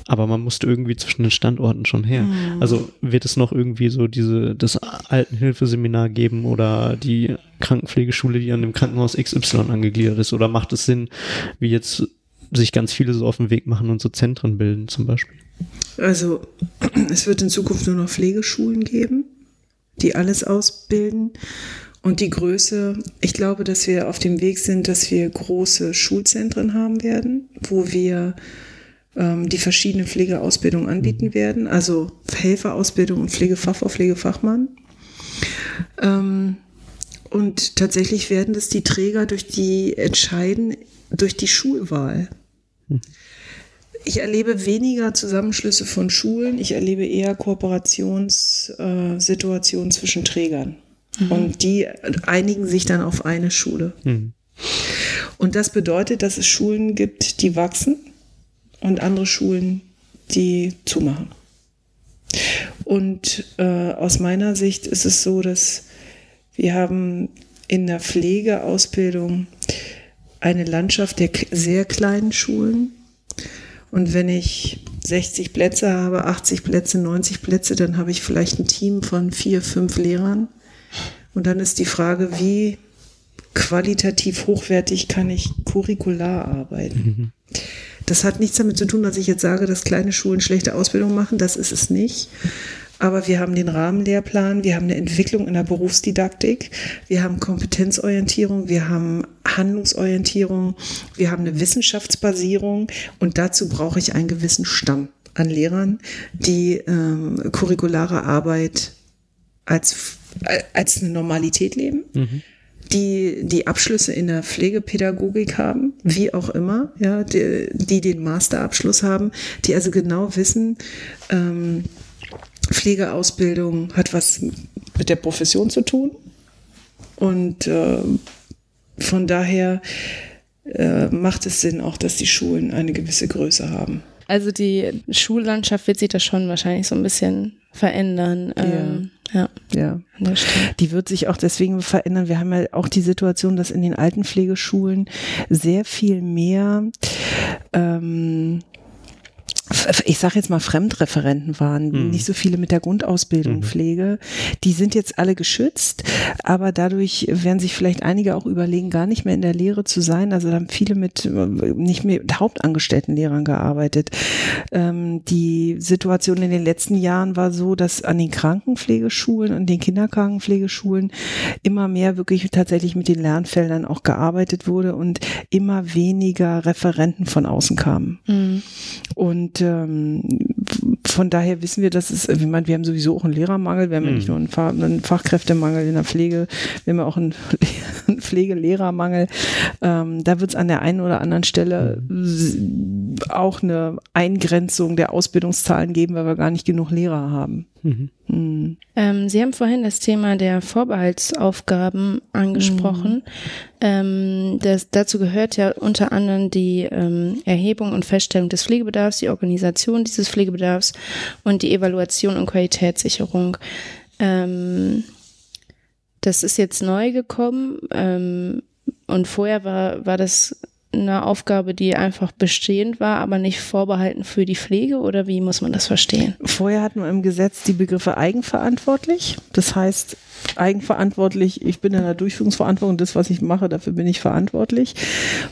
aber man musste irgendwie zwischen den Standorten schon her. Mhm. Also wird es noch irgendwie so diese das Altenhilfeseminar geben oder die Krankenpflegeschule, die an dem Krankenhaus XY angegliedert ist? Oder macht es Sinn, wie jetzt sich ganz viele so auf den Weg machen und so Zentren bilden zum Beispiel? Also (clears throat) es wird in Zukunft nur noch Pflegeschulen geben, die alles ausbilden. Und die Größe, ich glaube, dass wir auf dem Weg sind, dass wir große Schulzentren haben werden, wo wir ähm, die verschiedene Pflegeausbildungen anbieten mhm. werden, also Helferausbildung und Pflegefachfrau, Pflegefachmann. Ähm, und tatsächlich werden das die Träger durch die entscheiden, durch die Schulwahl. Hm. Ich erlebe weniger Zusammenschlüsse von Schulen, ich erlebe eher Kooperationssituationen äh, zwischen Trägern. Mhm. Und die einigen sich dann auf eine Schule. Mhm. Und das bedeutet, dass es Schulen gibt, die wachsen und andere Schulen, die zumachen. Und äh, aus meiner Sicht ist es so, dass wir haben in der Pflegeausbildung eine Landschaft der sehr kleinen Schulen. Und wenn ich 60 Plätze habe, 80 Plätze, 90 Plätze, dann habe ich vielleicht ein Team von vier, fünf Lehrern. Und dann ist die Frage, wie qualitativ hochwertig kann ich curricular arbeiten? Mhm. Das hat nichts damit zu tun, dass ich jetzt sage, dass kleine Schulen schlechte Ausbildung machen. Das ist es nicht. aber wir haben den Rahmenlehrplan, wir haben eine Entwicklung in der Berufsdidaktik, wir haben Kompetenzorientierung, wir haben Handlungsorientierung, wir haben eine Wissenschaftsbasierung und dazu brauche ich einen gewissen Stamm an Lehrern, die ähm, curriculare Arbeit als, als eine Normalität leben. Mhm die die Abschlüsse in der Pflegepädagogik haben, wie auch immer, ja, die, die den Masterabschluss haben, die also genau wissen, ähm, Pflegeausbildung hat was mit der Profession zu tun. Und äh, von daher äh, macht es Sinn auch, dass die Schulen eine gewisse Größe haben. Also die Schullandschaft wird sich da schon wahrscheinlich so ein bisschen verändern. Ja. Ähm, ja. ja. Die wird sich auch deswegen verändern. Wir haben ja auch die Situation, dass in den Altenpflegeschulen sehr viel mehr ähm, ich sage jetzt mal Fremdreferenten waren, mhm. nicht so viele mit der Grundausbildung mhm. Pflege. Die sind jetzt alle geschützt, aber dadurch werden sich vielleicht einige auch überlegen, gar nicht mehr in der Lehre zu sein. Also da haben viele mit nicht mehr mit hauptangestellten Lehrern gearbeitet. Ähm, die Situation in den letzten Jahren war so, dass an den Krankenpflegeschulen und den Kinderkrankenpflegeschulen immer mehr wirklich tatsächlich mit den Lernfeldern auch gearbeitet wurde und immer weniger Referenten von außen kamen. Mhm. Und ähm, von daher wissen wir, dass es, ich meine, wir haben sowieso auch einen Lehrermangel, wir haben ja nicht mhm. nur einen, Fach, einen, Fachkräftemangel in der Pflege, wir haben ja auch einen, (laughs) einen Pflegelehrermangel. Ähm, da wird es an der einen oder anderen Stelle auch eine Eingrenzung der Ausbildungszahlen geben, weil wir gar nicht genug Lehrer haben. Mhm. Mhm. Ähm, Sie haben vorhin das Thema der Vorbehaltsaufgaben angesprochen. Mhm. Ähm, das, dazu gehört ja unter anderem die ähm, Erhebung und Feststellung des Pflegebedarfs, die Organisation dieses Pflegebedarfs und die Evaluation und Qualitätssicherung. Ähm, das ist jetzt neu gekommen ähm, und vorher war, war das eine Aufgabe, die einfach bestehend war, aber nicht vorbehalten für die Pflege oder wie muss man das verstehen? Vorher hatten wir im Gesetz die Begriffe eigenverantwortlich. Das heißt, eigenverantwortlich, ich bin in der Durchführungsverantwortung, das, was ich mache, dafür bin ich verantwortlich.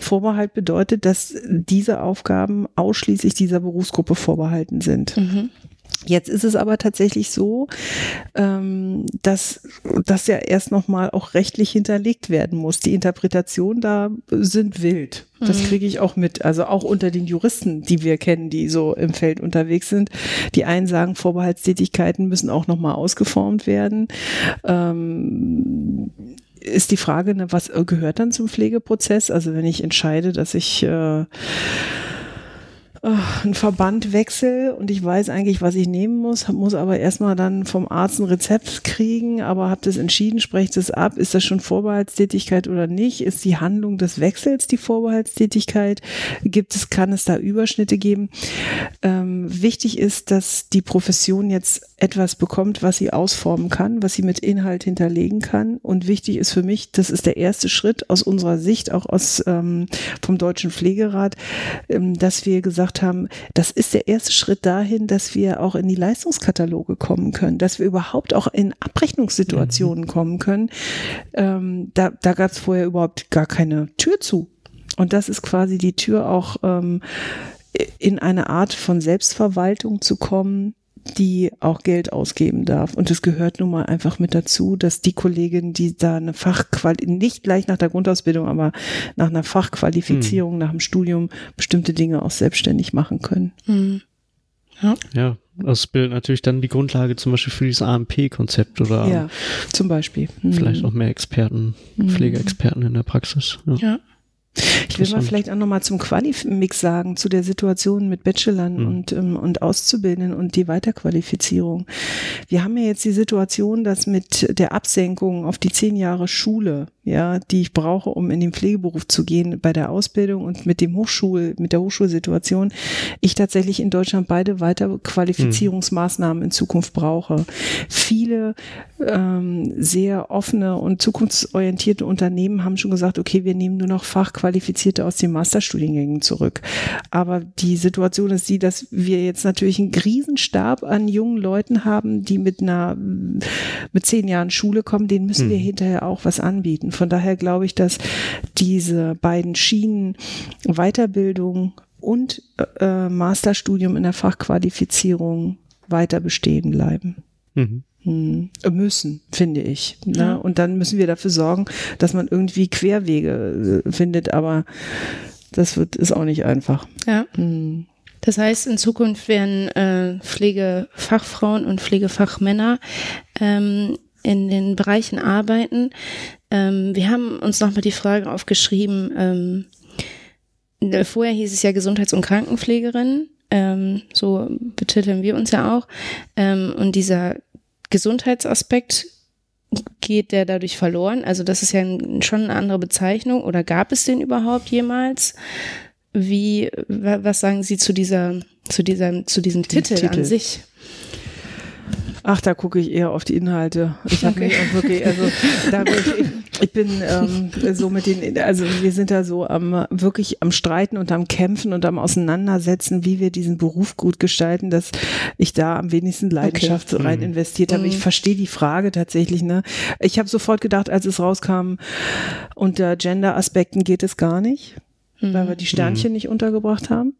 Vorbehalt bedeutet, dass diese Aufgaben ausschließlich dieser Berufsgruppe vorbehalten sind. Mhm. Jetzt ist es aber tatsächlich so, ähm, dass das ja erst nochmal auch rechtlich hinterlegt werden muss. Die Interpretationen da sind wild. Das mhm. kriege ich auch mit. Also auch unter den Juristen, die wir kennen, die so im Feld unterwegs sind. Die einen sagen, Vorbehaltstätigkeiten müssen auch nochmal ausgeformt werden. Ähm, ist die Frage, ne, was gehört dann zum Pflegeprozess? Also wenn ich entscheide, dass ich äh, einen Verband wechsel und ich weiß eigentlich, was ich nehmen muss, muss aber erstmal dann vom Arzt ein Rezept kriegen, aber habe das entschieden, spreche das ab, ist das schon Vorbehaltstätigkeit oder nicht? Ist die Handlung des Wechsels die Vorbehaltstätigkeit? Gibt es, kann es da Überschnitte geben? Ähm, wichtig ist, dass die Profession jetzt etwas bekommt, was sie ausformen kann, was sie mit Inhalt hinterlegen kann. Und wichtig ist für mich, das ist der erste Schritt aus unserer Sicht, auch aus ähm, vom Deutschen Pflegerat, ähm, dass wir gesagt haben, das ist der erste Schritt dahin, dass wir auch in die Leistungskataloge kommen können, dass wir überhaupt auch in Abrechnungssituationen mhm. kommen können. Ähm, da da gab es vorher überhaupt gar keine Tür zu. Und das ist quasi die Tür auch ähm, in eine Art von Selbstverwaltung zu kommen, die auch Geld ausgeben darf. Und es gehört nun mal einfach mit dazu, dass die Kollegin, die da eine Fachquali nicht gleich nach der Grundausbildung, aber nach einer Fachqualifizierung, mhm. nach dem Studium bestimmte Dinge auch selbstständig machen können. Mhm. Ja. ja, das bildet natürlich dann die Grundlage zum Beispiel für dieses AMP-Konzept oder ja, zum Beispiel. Vielleicht auch mehr Experten, mhm. Pflegeexperten in der Praxis. ja. ja. Ich will mal vielleicht auch nochmal zum Quali-Mix sagen, zu der Situation mit Bachelorn mhm. und, ähm, und Auszubildenden und die Weiterqualifizierung. Wir haben ja jetzt die Situation, dass mit der Absenkung auf die zehn Jahre Schule, ja, die ich brauche, um in den Pflegeberuf zu gehen, bei der Ausbildung und mit dem Hochschul, mit der Hochschulsituation, ich tatsächlich in Deutschland beide Weiterqualifizierungsmaßnahmen mhm. in Zukunft brauche. Viele ähm, sehr offene und zukunftsorientierte Unternehmen haben schon gesagt, okay, wir nehmen nur noch Fachqualifizierung Qualifizierte aus den Masterstudiengängen zurück. Aber die Situation ist die, dass wir jetzt natürlich einen Riesenstab an jungen Leuten haben, die mit einer, mit zehn Jahren Schule kommen, denen müssen wir hm. hinterher auch was anbieten. Von daher glaube ich, dass diese beiden Schienen Weiterbildung und äh, Masterstudium in der Fachqualifizierung weiter bestehen bleiben. Mhm. Hm, müssen, finde ich. Ne? Ja. Und dann müssen wir dafür sorgen, dass man irgendwie Querwege äh, findet, aber das wird, ist auch nicht einfach. Ja. Hm. Das heißt, in Zukunft werden äh, Pflegefachfrauen und Pflegefachmänner ähm, in den Bereichen arbeiten. Ähm, wir haben uns nochmal die Frage aufgeschrieben, ähm, vorher hieß es ja Gesundheits- und Krankenpflegerin, ähm, so betiteln wir uns ja auch. Ähm, und dieser Gesundheitsaspekt geht der dadurch verloren? Also das ist ja schon eine andere Bezeichnung oder gab es den überhaupt jemals? Wie, was sagen Sie zu dieser, zu dieser, zu diesem Titel, Titel, an sich? Ach, da gucke ich eher auf die Inhalte. Ich habe okay. mich auch wirklich, also da ich, ich bin ähm, so mit den, also wir sind da so am wirklich am Streiten und am Kämpfen und am Auseinandersetzen, wie wir diesen Beruf gut gestalten, dass ich da am wenigsten Leidenschaft okay. rein mhm. investiert habe. Mhm. Ich verstehe die Frage tatsächlich. Ne, ich habe sofort gedacht, als es rauskam, unter Gender-Aspekten geht es gar nicht, mhm. weil wir die Sternchen mhm. nicht untergebracht haben.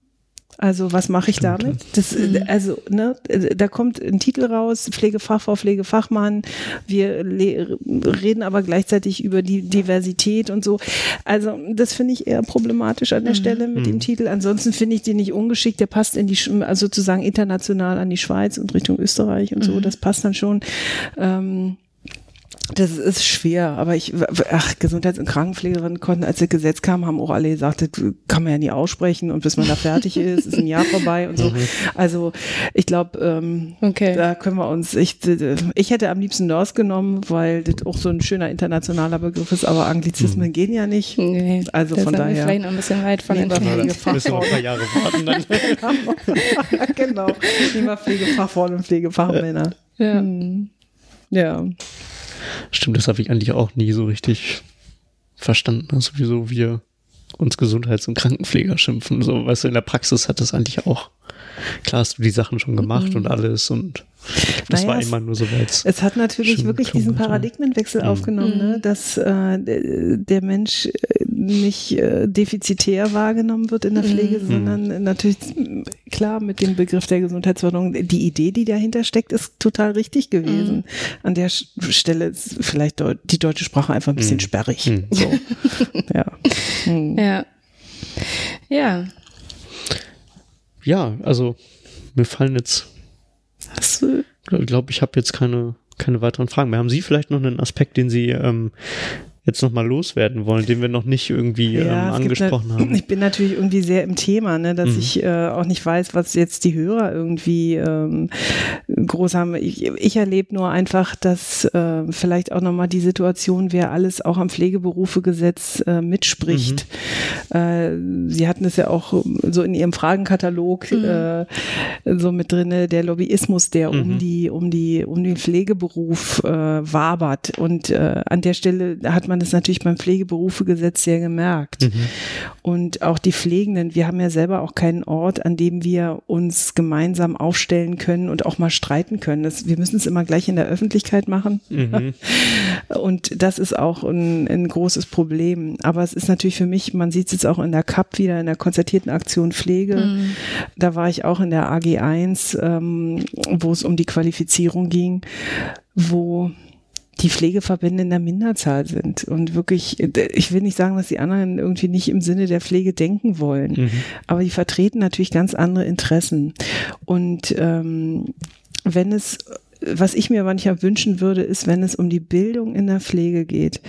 Also was mache ich Stimmt. damit? Das, mhm. Also ne, da kommt ein Titel raus, Pflegefachfrau, Pflegefachmann. Wir reden aber gleichzeitig über die Diversität und so. Also das finde ich eher problematisch an der mhm. Stelle mit mhm. dem Titel. Ansonsten finde ich den nicht ungeschickt. Der passt in die, also sozusagen international an die Schweiz und Richtung Österreich und so. Mhm. Das passt dann schon. Ähm, das ist schwer, aber ich, ach, Gesundheits- und Krankenpflegerinnen konnten, als das Gesetz kam, haben auch alle gesagt, das kann man ja nie aussprechen und bis man da fertig (laughs) ist, ist ein Jahr vorbei und so. Also ich glaube, ähm, okay. da können wir uns, ich, ich hätte am liebsten Nurse genommen, weil das auch so ein schöner internationaler Begriff ist, aber Anglizismen mhm. gehen ja nicht. Nee, also von daher. Wir vielleicht noch ein bisschen weit von entfernt. Müssen wir ein paar Jahre warten dann. (laughs) genau. Lieber Pflegefachfrauen und Pflegefachmänner. Ja. Hm. Ja. Stimmt, das habe ich eigentlich auch nie so richtig verstanden. Also wieso wir uns Gesundheits- und Krankenpfleger schimpfen. So, weißt du, in der Praxis hat das eigentlich auch, klar hast du die Sachen schon gemacht mhm. und alles und das naja, war immer nur so weit. Es hat natürlich wirklich diesen Paradigmenwechsel mhm. aufgenommen, ne? Mhm. dass äh, der Mensch äh, nicht äh, defizitär wahrgenommen wird in der Pflege, mhm. sondern natürlich klar mit dem Begriff der Gesundheitsförderung. Die Idee, die dahinter steckt, ist total richtig gewesen. Mhm. An der Stelle ist vielleicht die deutsche Sprache einfach ein bisschen mhm. sperrig. Mhm. So. (laughs) ja. Ja. Ja. Ja, also mir fallen jetzt ich glaube, ich habe jetzt keine, keine weiteren Fragen mehr. Haben Sie vielleicht noch einen Aspekt, den Sie ähm, jetzt nochmal loswerden wollen, den wir noch nicht irgendwie ja, ähm, angesprochen haben. (clears throat) Ich bin natürlich irgendwie sehr im Thema, ne, dass mhm. ich äh, auch nicht weiß, was jetzt die Hörer irgendwie ähm, groß haben. Ich, ich erlebe nur einfach, dass äh, vielleicht auch nochmal die Situation, wer alles auch am Pflegeberufegesetz äh, mitspricht. Mhm. Äh, Sie hatten es ja auch so in Ihrem Fragenkatalog mhm. äh, so mit drinne, der Lobbyismus, der um mhm. die um die um den Pflegeberuf äh, wabert. Und äh, an der Stelle hat man man das natürlich beim Pflegeberufegesetz sehr gemerkt. Mhm. Und auch die Pflegenden, wir haben ja selber auch keinen Ort, an dem wir uns gemeinsam aufstellen können und auch mal streiten können. Das, wir müssen es immer gleich in der Öffentlichkeit machen. Mhm. (laughs) Und das ist auch ein, ein, großes Problem. Aber es ist natürlich für mich, man sieht es jetzt auch in der CAP wieder, in der konzertierten Aktion Pflege. Mhm. Da war ich auch in der AG1, ähm, wo es um die Qualifizierung ging, wo die Pflegeverbände in der Minderzahl sind und wirklich, ich will nicht sagen, dass die anderen irgendwie nicht im Sinne der Pflege denken wollen, mhm. aber die vertreten natürlich ganz andere Interessen. Und ähm, wenn es was ich mir manchmal wünschen würde, ist, wenn es um die Bildung in der Pflege geht,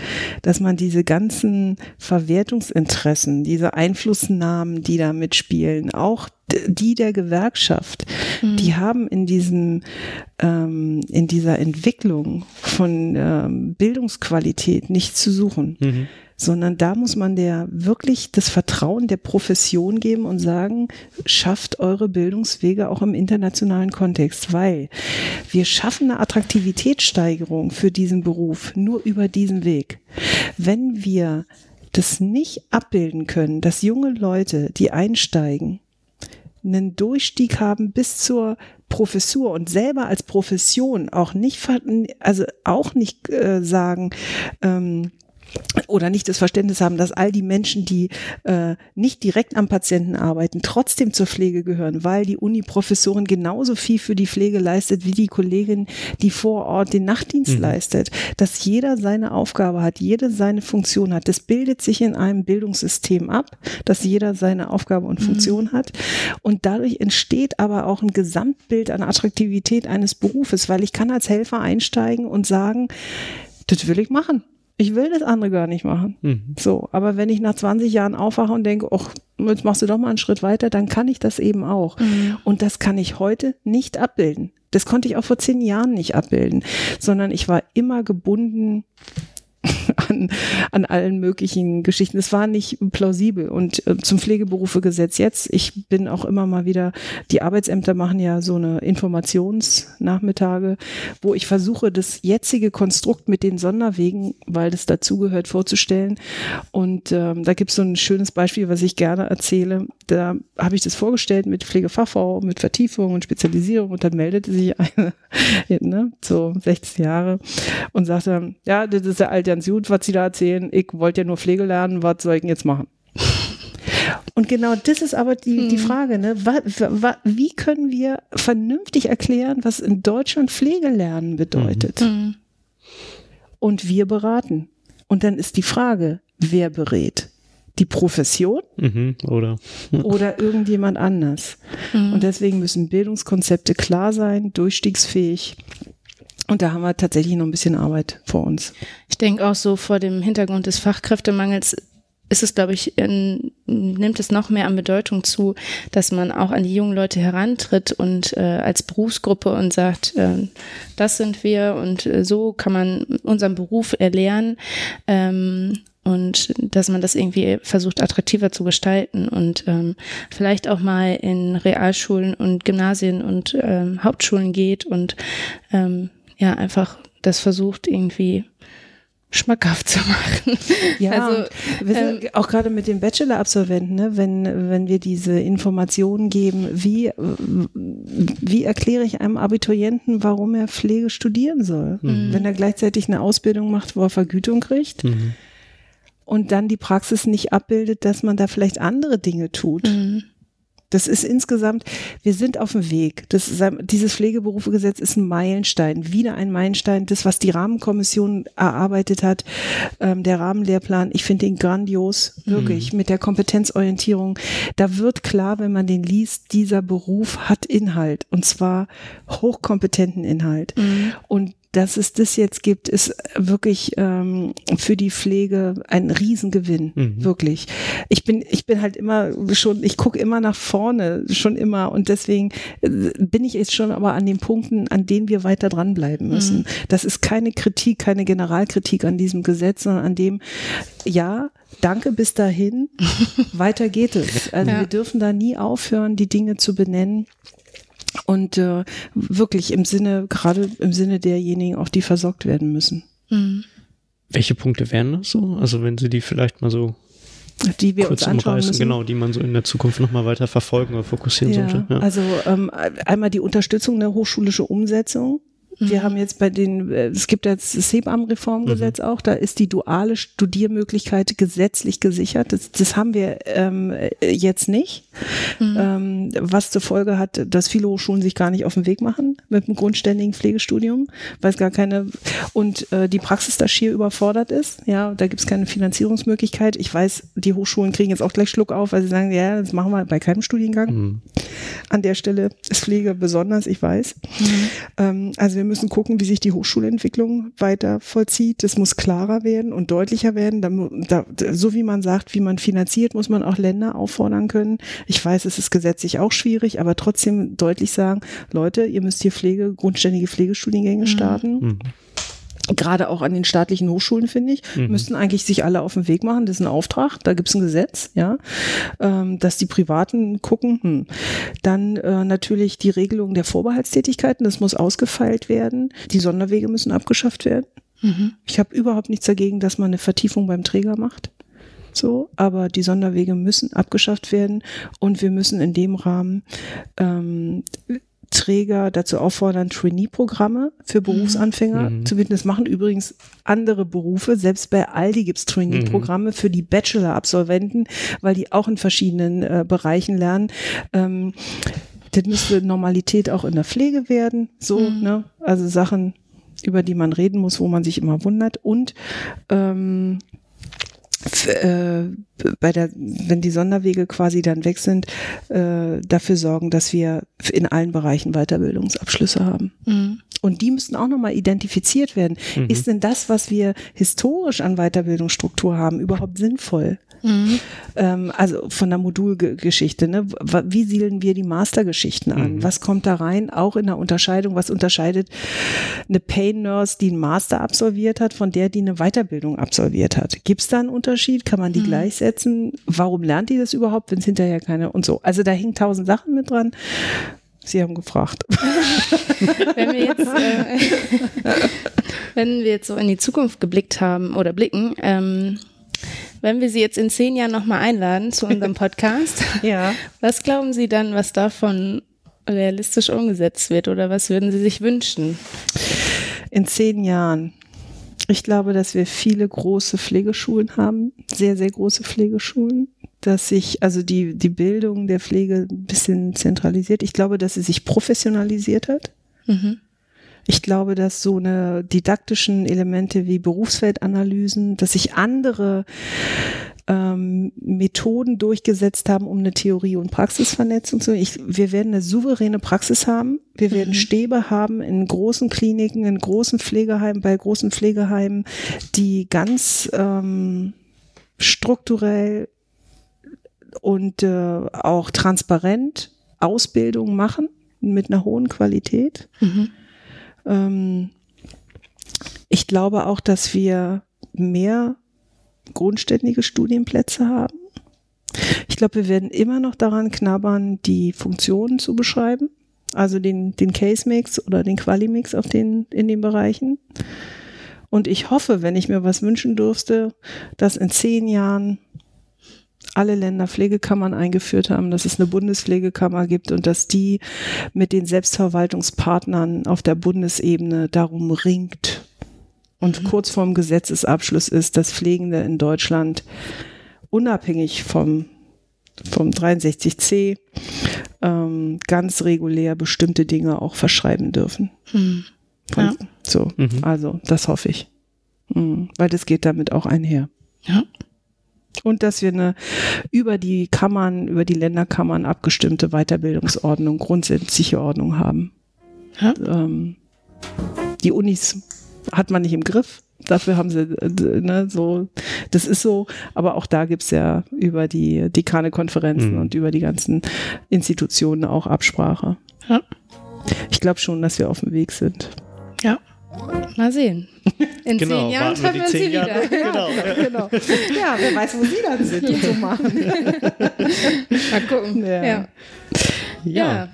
dass man diese ganzen Verwertungsinteressen, diese Einflussnahmen, die da mitspielen, auch die der Gewerkschaft, mhm. die haben in diesem, ähm, in dieser Entwicklung von ähm, Bildungsqualität nichts zu suchen. Mhm sondern da muss man der wirklich das Vertrauen der Profession geben und sagen, schafft eure Bildungswege auch im internationalen Kontext, weil wir schaffen eine Attraktivitätssteigerung für diesen Beruf nur über diesen Weg. Wenn wir das nicht abbilden können, dass junge Leute, die einsteigen, einen Durchstieg haben bis zur Professur und selber als Profession auch nicht, also auch nicht äh, sagen, ähm, oder nicht das Verständnis haben, dass all die Menschen, die äh, nicht direkt am Patienten arbeiten, trotzdem zur Pflege gehören, weil die Uni-Professorin genauso viel für die Pflege leistet wie die Kollegin, die vor Ort den Nachtdienst mhm. leistet, dass jeder seine Aufgabe hat, jede seine Funktion hat. Das bildet sich in einem Bildungssystem ab, dass jeder seine Aufgabe und Funktion mhm. hat und dadurch entsteht aber auch ein Gesamtbild an Attraktivität eines Berufes, weil ich kann als Helfer einsteigen und sagen, das will ich machen ich will das andere gar nicht machen. Mhm. So, aber wenn ich nach 20 Jahren aufwache und denke, ach, jetzt machst du doch mal einen Schritt weiter, dann kann ich das eben auch. Mhm. Und das kann ich heute nicht abbilden. Das konnte ich auch vor zehn Jahren nicht abbilden, sondern ich war immer gebunden an, an allen möglichen Geschichten. Es war nicht plausibel. Und äh, zum Pflegeberufegesetz jetzt, ich bin auch immer mal wieder, die Arbeitsämter machen ja so eine Informationsnachmittage, wo ich versuche, das jetzige Konstrukt mit den Sonderwegen, weil das dazugehört, vorzustellen. Und ähm, da gibt es so ein schönes Beispiel, was ich gerne erzähle. Da habe ich das vorgestellt mit Pflegefachfrau, mit Vertiefung und Spezialisierung und dann meldete sich (laughs) eine, ne, so 16 Jahre und sagte, ja, das ist der alte ganz gut, was Sie da erzählen. Ich wollte ja nur Pflege lernen, was soll ich denn jetzt machen? Und genau das ist aber die, mhm. die Frage, ne? wie können wir vernünftig erklären, was in Deutschland Pflegelernen bedeutet? Mhm. Und wir beraten. Und dann ist die Frage, wer berät? Die Profession mhm, oder, (laughs) oder irgendjemand anders. Mhm. Und deswegen müssen Bildungskonzepte klar sein, durchstiegsfähig und da haben wir tatsächlich noch ein bisschen Arbeit vor uns. Ich denke auch so vor dem Hintergrund des Fachkräftemangels ist es, glaube ich, in, nimmt es noch mehr an Bedeutung zu, dass man auch an die jungen Leute herantritt und äh, als Berufsgruppe und sagt, äh, das sind wir und äh, so kann man unseren Beruf erlernen. Ähm, und dass man das irgendwie versucht attraktiver zu gestalten und ähm, vielleicht auch mal in Realschulen und Gymnasien und ähm, Hauptschulen geht und ähm, ja einfach das versucht irgendwie schmackhaft zu (laughs) machen. Ja, also, wir sind ähm, auch gerade mit den Bachelor-Absolventen, ne, wenn, wenn wir diese Informationen geben, wie, wie erkläre ich einem Abiturienten, warum er Pflege studieren soll, mhm. wenn er gleichzeitig eine Ausbildung macht, wo er Vergütung kriegt. Mhm. Und dann die Praxis nicht abbildet, dass man da vielleicht andere Dinge tut. Mhm. Das ist insgesamt, wir sind auf dem Weg. Das ist, dieses Pflegeberufegesetz ist ein Meilenstein, wieder ein Meilenstein. Das, was die Rahmenkommission erarbeitet hat, ähm, der Rahmenlehrplan, ich finde den grandios, wirklich, mhm. mit der Kompetenzorientierung. Da wird klar, wenn man den liest, dieser Beruf hat Inhalt und zwar hochkompetenten Inhalt. Mhm. Und dass es das jetzt gibt, ist wirklich ähm, für die Pflege ein Riesengewinn, mhm. wirklich. Ich bin, ich bin halt immer schon, ich gucke immer nach vorne, schon immer und deswegen äh, bin ich jetzt schon aber an den Punkten, an denen wir weiter dranbleiben müssen. Mhm. Das ist keine Kritik, keine Generalkritik an diesem Gesetz, sondern an dem, ja, danke bis dahin, (laughs) weiter geht es. Also ja. wir dürfen da nie aufhören, die Dinge zu benennen und äh, wirklich im Sinne, gerade im Sinne derjenigen, auch die versorgt werden müssen. Mhm. Welche Punkte wären das so? Also wenn Sie die vielleicht mal so die wir kurz uns anschauen umreißen, müssen. genau, die man so in der Zukunft nochmal weiter verfolgen oder fokussieren ja, sollte. Ja. Also ähm, einmal die Unterstützung der hochschulische Umsetzung wir mhm. haben jetzt bei den, äh, es gibt jetzt das Hebammenreformgesetz mhm. auch, da ist die duale Studiermöglichkeit gesetzlich gesichert. Das, das haben wir ähm, jetzt nicht, mhm. ähm, was zur Folge hat, dass viele Hochschulen sich gar nicht auf den Weg machen mit einem grundständigen Pflegestudium, weil es gar keine und äh, die Praxis da schier überfordert ist. Ja, da gibt es keine Finanzierungsmöglichkeit. Ich weiß, die Hochschulen kriegen jetzt auch gleich Schluck auf, weil sie sagen, ja, das machen wir bei keinem Studiengang. Mhm. An der Stelle ist Pflege besonders, ich weiß. Mhm. Ähm, also wir müssen gucken, wie sich die Hochschulentwicklung weiter vollzieht. Das muss klarer werden und deutlicher werden. Da, da, so wie man sagt, wie man finanziert, muss man auch Länder auffordern können. Ich weiß, es ist gesetzlich auch schwierig, aber trotzdem deutlich sagen, Leute, ihr müsst hier Pflege, grundständige Pflegestudiengänge mhm. starten. Mhm gerade auch an den staatlichen Hochschulen, finde ich, mhm. müssten eigentlich sich alle auf den Weg machen. Das ist ein Auftrag, da gibt es ein Gesetz, ja, ähm, dass die Privaten gucken. Hm. Dann äh, natürlich die Regelung der Vorbehaltstätigkeiten, das muss ausgefeilt werden. Die Sonderwege müssen abgeschafft werden. Mhm. Ich habe überhaupt nichts dagegen, dass man eine Vertiefung beim Träger macht. So, aber die Sonderwege müssen abgeschafft werden und wir müssen in dem Rahmen ähm, Träger dazu auffordern, Trainee-Programme für Berufsanfänger Mhm. zu bieten. Das machen übrigens andere Berufe. Selbst bei Aldi gibt es Trainee-Programme für die Bachelor-Absolventen, weil die auch in verschiedenen äh, Bereichen lernen. Ähm, das müsste Normalität auch in der Pflege werden. So, Mhm. ne? Also Sachen, über die man reden muss, wo man sich immer wundert. Und ähm, äh, bei der, wenn die Sonderwege quasi dann weg sind, äh, dafür sorgen, dass wir in allen Bereichen Weiterbildungsabschlüsse haben. Mhm. Und die müssten auch nochmal identifiziert werden. Mhm. Ist denn das, was wir historisch an Weiterbildungsstruktur haben, überhaupt sinnvoll? Mhm. Ähm, also von der Modulgeschichte, ne? Wie siedeln wir die Mastergeschichten an? Mhm. Was kommt da rein? Auch in der Unterscheidung, was unterscheidet eine Pain Nurse, die einen Master absolviert hat, von der, die eine Weiterbildung absolviert hat? Gibt es da einen Unterschied? Kann man die Mhm. gleichsetzen? Warum lernt die das überhaupt, wenn es hinterher keine und so? Also da hängen tausend Sachen mit dran. Sie haben gefragt. (laughs) Wenn wir jetzt, äh, (laughs) (laughs) wenn wir jetzt so in die Zukunft geblickt haben oder blicken, ähm, wenn wir Sie jetzt in zehn Jahren nochmal einladen zu unserem (laughs) Podcast, Ja. was glauben Sie dann, was davon realistisch umgesetzt wird oder was würden Sie sich wünschen? In zehn Jahren. Ich glaube, dass wir viele große Pflegeschulen haben, sehr, sehr große Pflegeschulen, dass sich also die, die Bildung der Pflege ein bisschen zentralisiert. Ich glaube, dass sie sich professionalisiert hat. Mhm. Ich glaube, dass so eine didaktischen Elemente wie Berufsfeldanalysen, dass sich andere ähm, Methoden durchgesetzt haben, um eine Theorie- und Praxisvernetzung zu. Ich, wir werden eine souveräne Praxis haben. Wir werden Mhm. Stäbe haben in großen Kliniken, in großen Pflegeheimen, bei großen Pflegeheimen, die ganz ähm, strukturell und äh, auch transparent Ausbildung machen mit einer hohen Qualität. Mhm. Ähm, ich glaube auch, dass wir mehr grundständige Studienplätze haben. Ich glaube, wir werden immer noch daran knabbern, die Funktionen zu beschreiben, also den, den Case-Mix oder den Quali-Mix auf den, in den Bereichen. Und ich hoffe, wenn ich mir was wünschen dürfte, dass in zehn Jahren alle Länder Pflegekammern eingeführt haben, dass es eine Bundespflegekammer gibt und dass die mit den Selbstverwaltungspartnern auf der Bundesebene darum ringt und kurz vorm Gesetzesabschluss ist, dass Pflegende in Deutschland unabhängig vom, vom 63c ähm, ganz regulär bestimmte Dinge auch verschreiben dürfen. Mhm. Ja. So, Mhm. also das hoffe ich. Mhm, weil das geht damit auch einher. Ja. Und dass wir eine über die Kammern, über die Länderkammern abgestimmte Weiterbildungsordnung, grundsätzliche Ordnung haben. Ja. Ähm, die Unis hat man nicht im Griff. Dafür haben sie, äh, ne, so, das ist so, aber auch da gibt's ja über die Dekane-Konferenzen Mhm. und über die ganzen Institutionen auch Absprache. Ja. Ich glaube schon, dass wir auf dem Weg sind. ja. Mal sehen. In Genau, zehn Jahren treffen die wir uns zehn hier Jahre. wieder. Genau. (laughs) genau. Ja, wer weiß, wo Sie dann sind und so machen. (laughs) Mal gucken. Ja. Ja. Ja.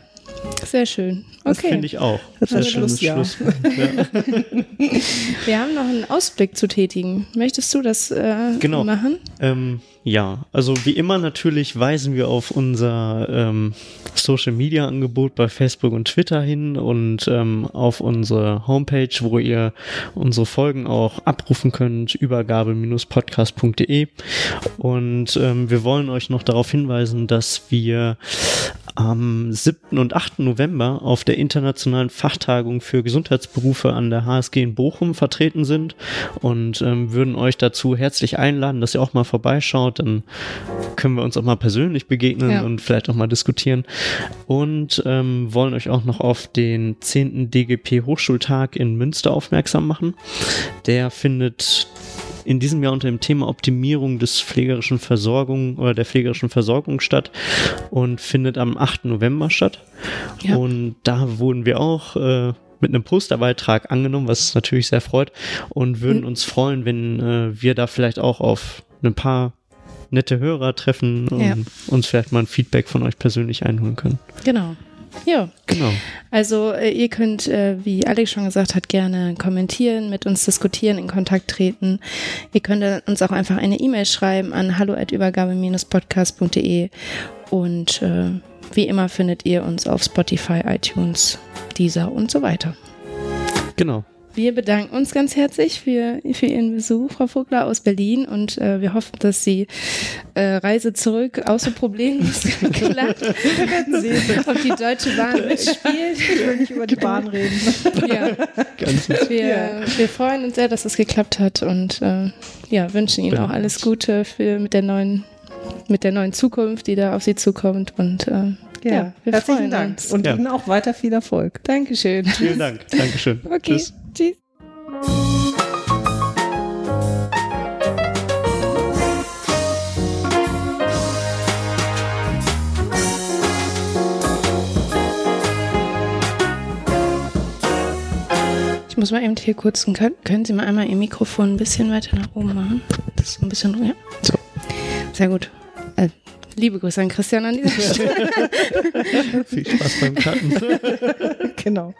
Sehr schön. Das Okay. finde ich auch. Das war Sehr schönes Schluss, ja. Schluss. (laughs) Wir haben noch einen Ausblick zu tätigen. Möchtest du das äh, Genau. machen? Ähm, ja, also wie immer natürlich weisen wir auf unser ähm, Social Media Angebot bei Facebook und Twitter hin und ähm, auf unsere Homepage, wo ihr unsere Folgen auch abrufen könnt, übergabe-podcast.de. Und ähm, wir wollen euch noch darauf hinweisen, dass wir am 7. und 8. November auf der internationalen Fachtagung für Gesundheitsberufe an der HSG in Bochum vertreten sind und ähm, würden euch dazu herzlich einladen, dass ihr auch mal vorbeischaut. Dann können wir uns auch mal persönlich begegnen Ja. und vielleicht auch mal diskutieren. Und ähm, wollen euch auch noch auf den 10. DGP Hochschultag in Münster aufmerksam machen. Der findet in diesem Jahr unter dem Thema Optimierung des pflegerischen Versorgung oder der pflegerischen Versorgung statt und findet am 8. November statt. Ja. Und da wurden wir auch äh, mit einem Posterbeitrag angenommen, was uns natürlich sehr freut und würden Mhm. uns freuen, wenn äh, wir da vielleicht auch auf ein paar nette Hörer treffen und Ja. uns vielleicht mal ein Feedback von euch persönlich einholen können. Genau. Ja. Genau. Also äh, ihr könnt, äh, wie Alex schon gesagt hat, gerne kommentieren, mit uns diskutieren, in Kontakt treten. Ihr könnt uns auch einfach eine E-Mail schreiben an hallo@übergabe-podcast.de und äh, wie immer findet ihr uns auf Spotify, iTunes, Deezer und so weiter. Genau. Wir bedanken uns ganz herzlich für, für Ihren Besuch, Frau Vogler aus Berlin und äh, wir hoffen, dass die äh, Reise zurück außer problemlos (laughs) klappt. Wir werden sehen. Ob die Deutsche Bahn mitspielt. Ich will nicht über die Bahn reden. Ja. Ganz Wir, Ja. wir freuen uns sehr, dass es geklappt hat und äh, ja, wünschen Ihnen auch alles Gute für, mit, der neuen, mit der neuen Zukunft, die da auf Sie zukommt. Und ja, wir herzlichen freuen Dank. uns. Und Ja. Ihnen auch weiter viel Erfolg. Dankeschön. Vielen Dank. (laughs) Dankeschön. Okay, Tschüss. tschüss. Ich muss mal eben hier kurz, können, können Sie mal einmal Ihr Mikrofon ein bisschen weiter nach oben machen? Das ist so ein bisschen, ja. So. Sehr gut. Äh, Liebe Grüße an Christian an dieser Stelle. Viel Spaß beim Cutten. (laughs) genau.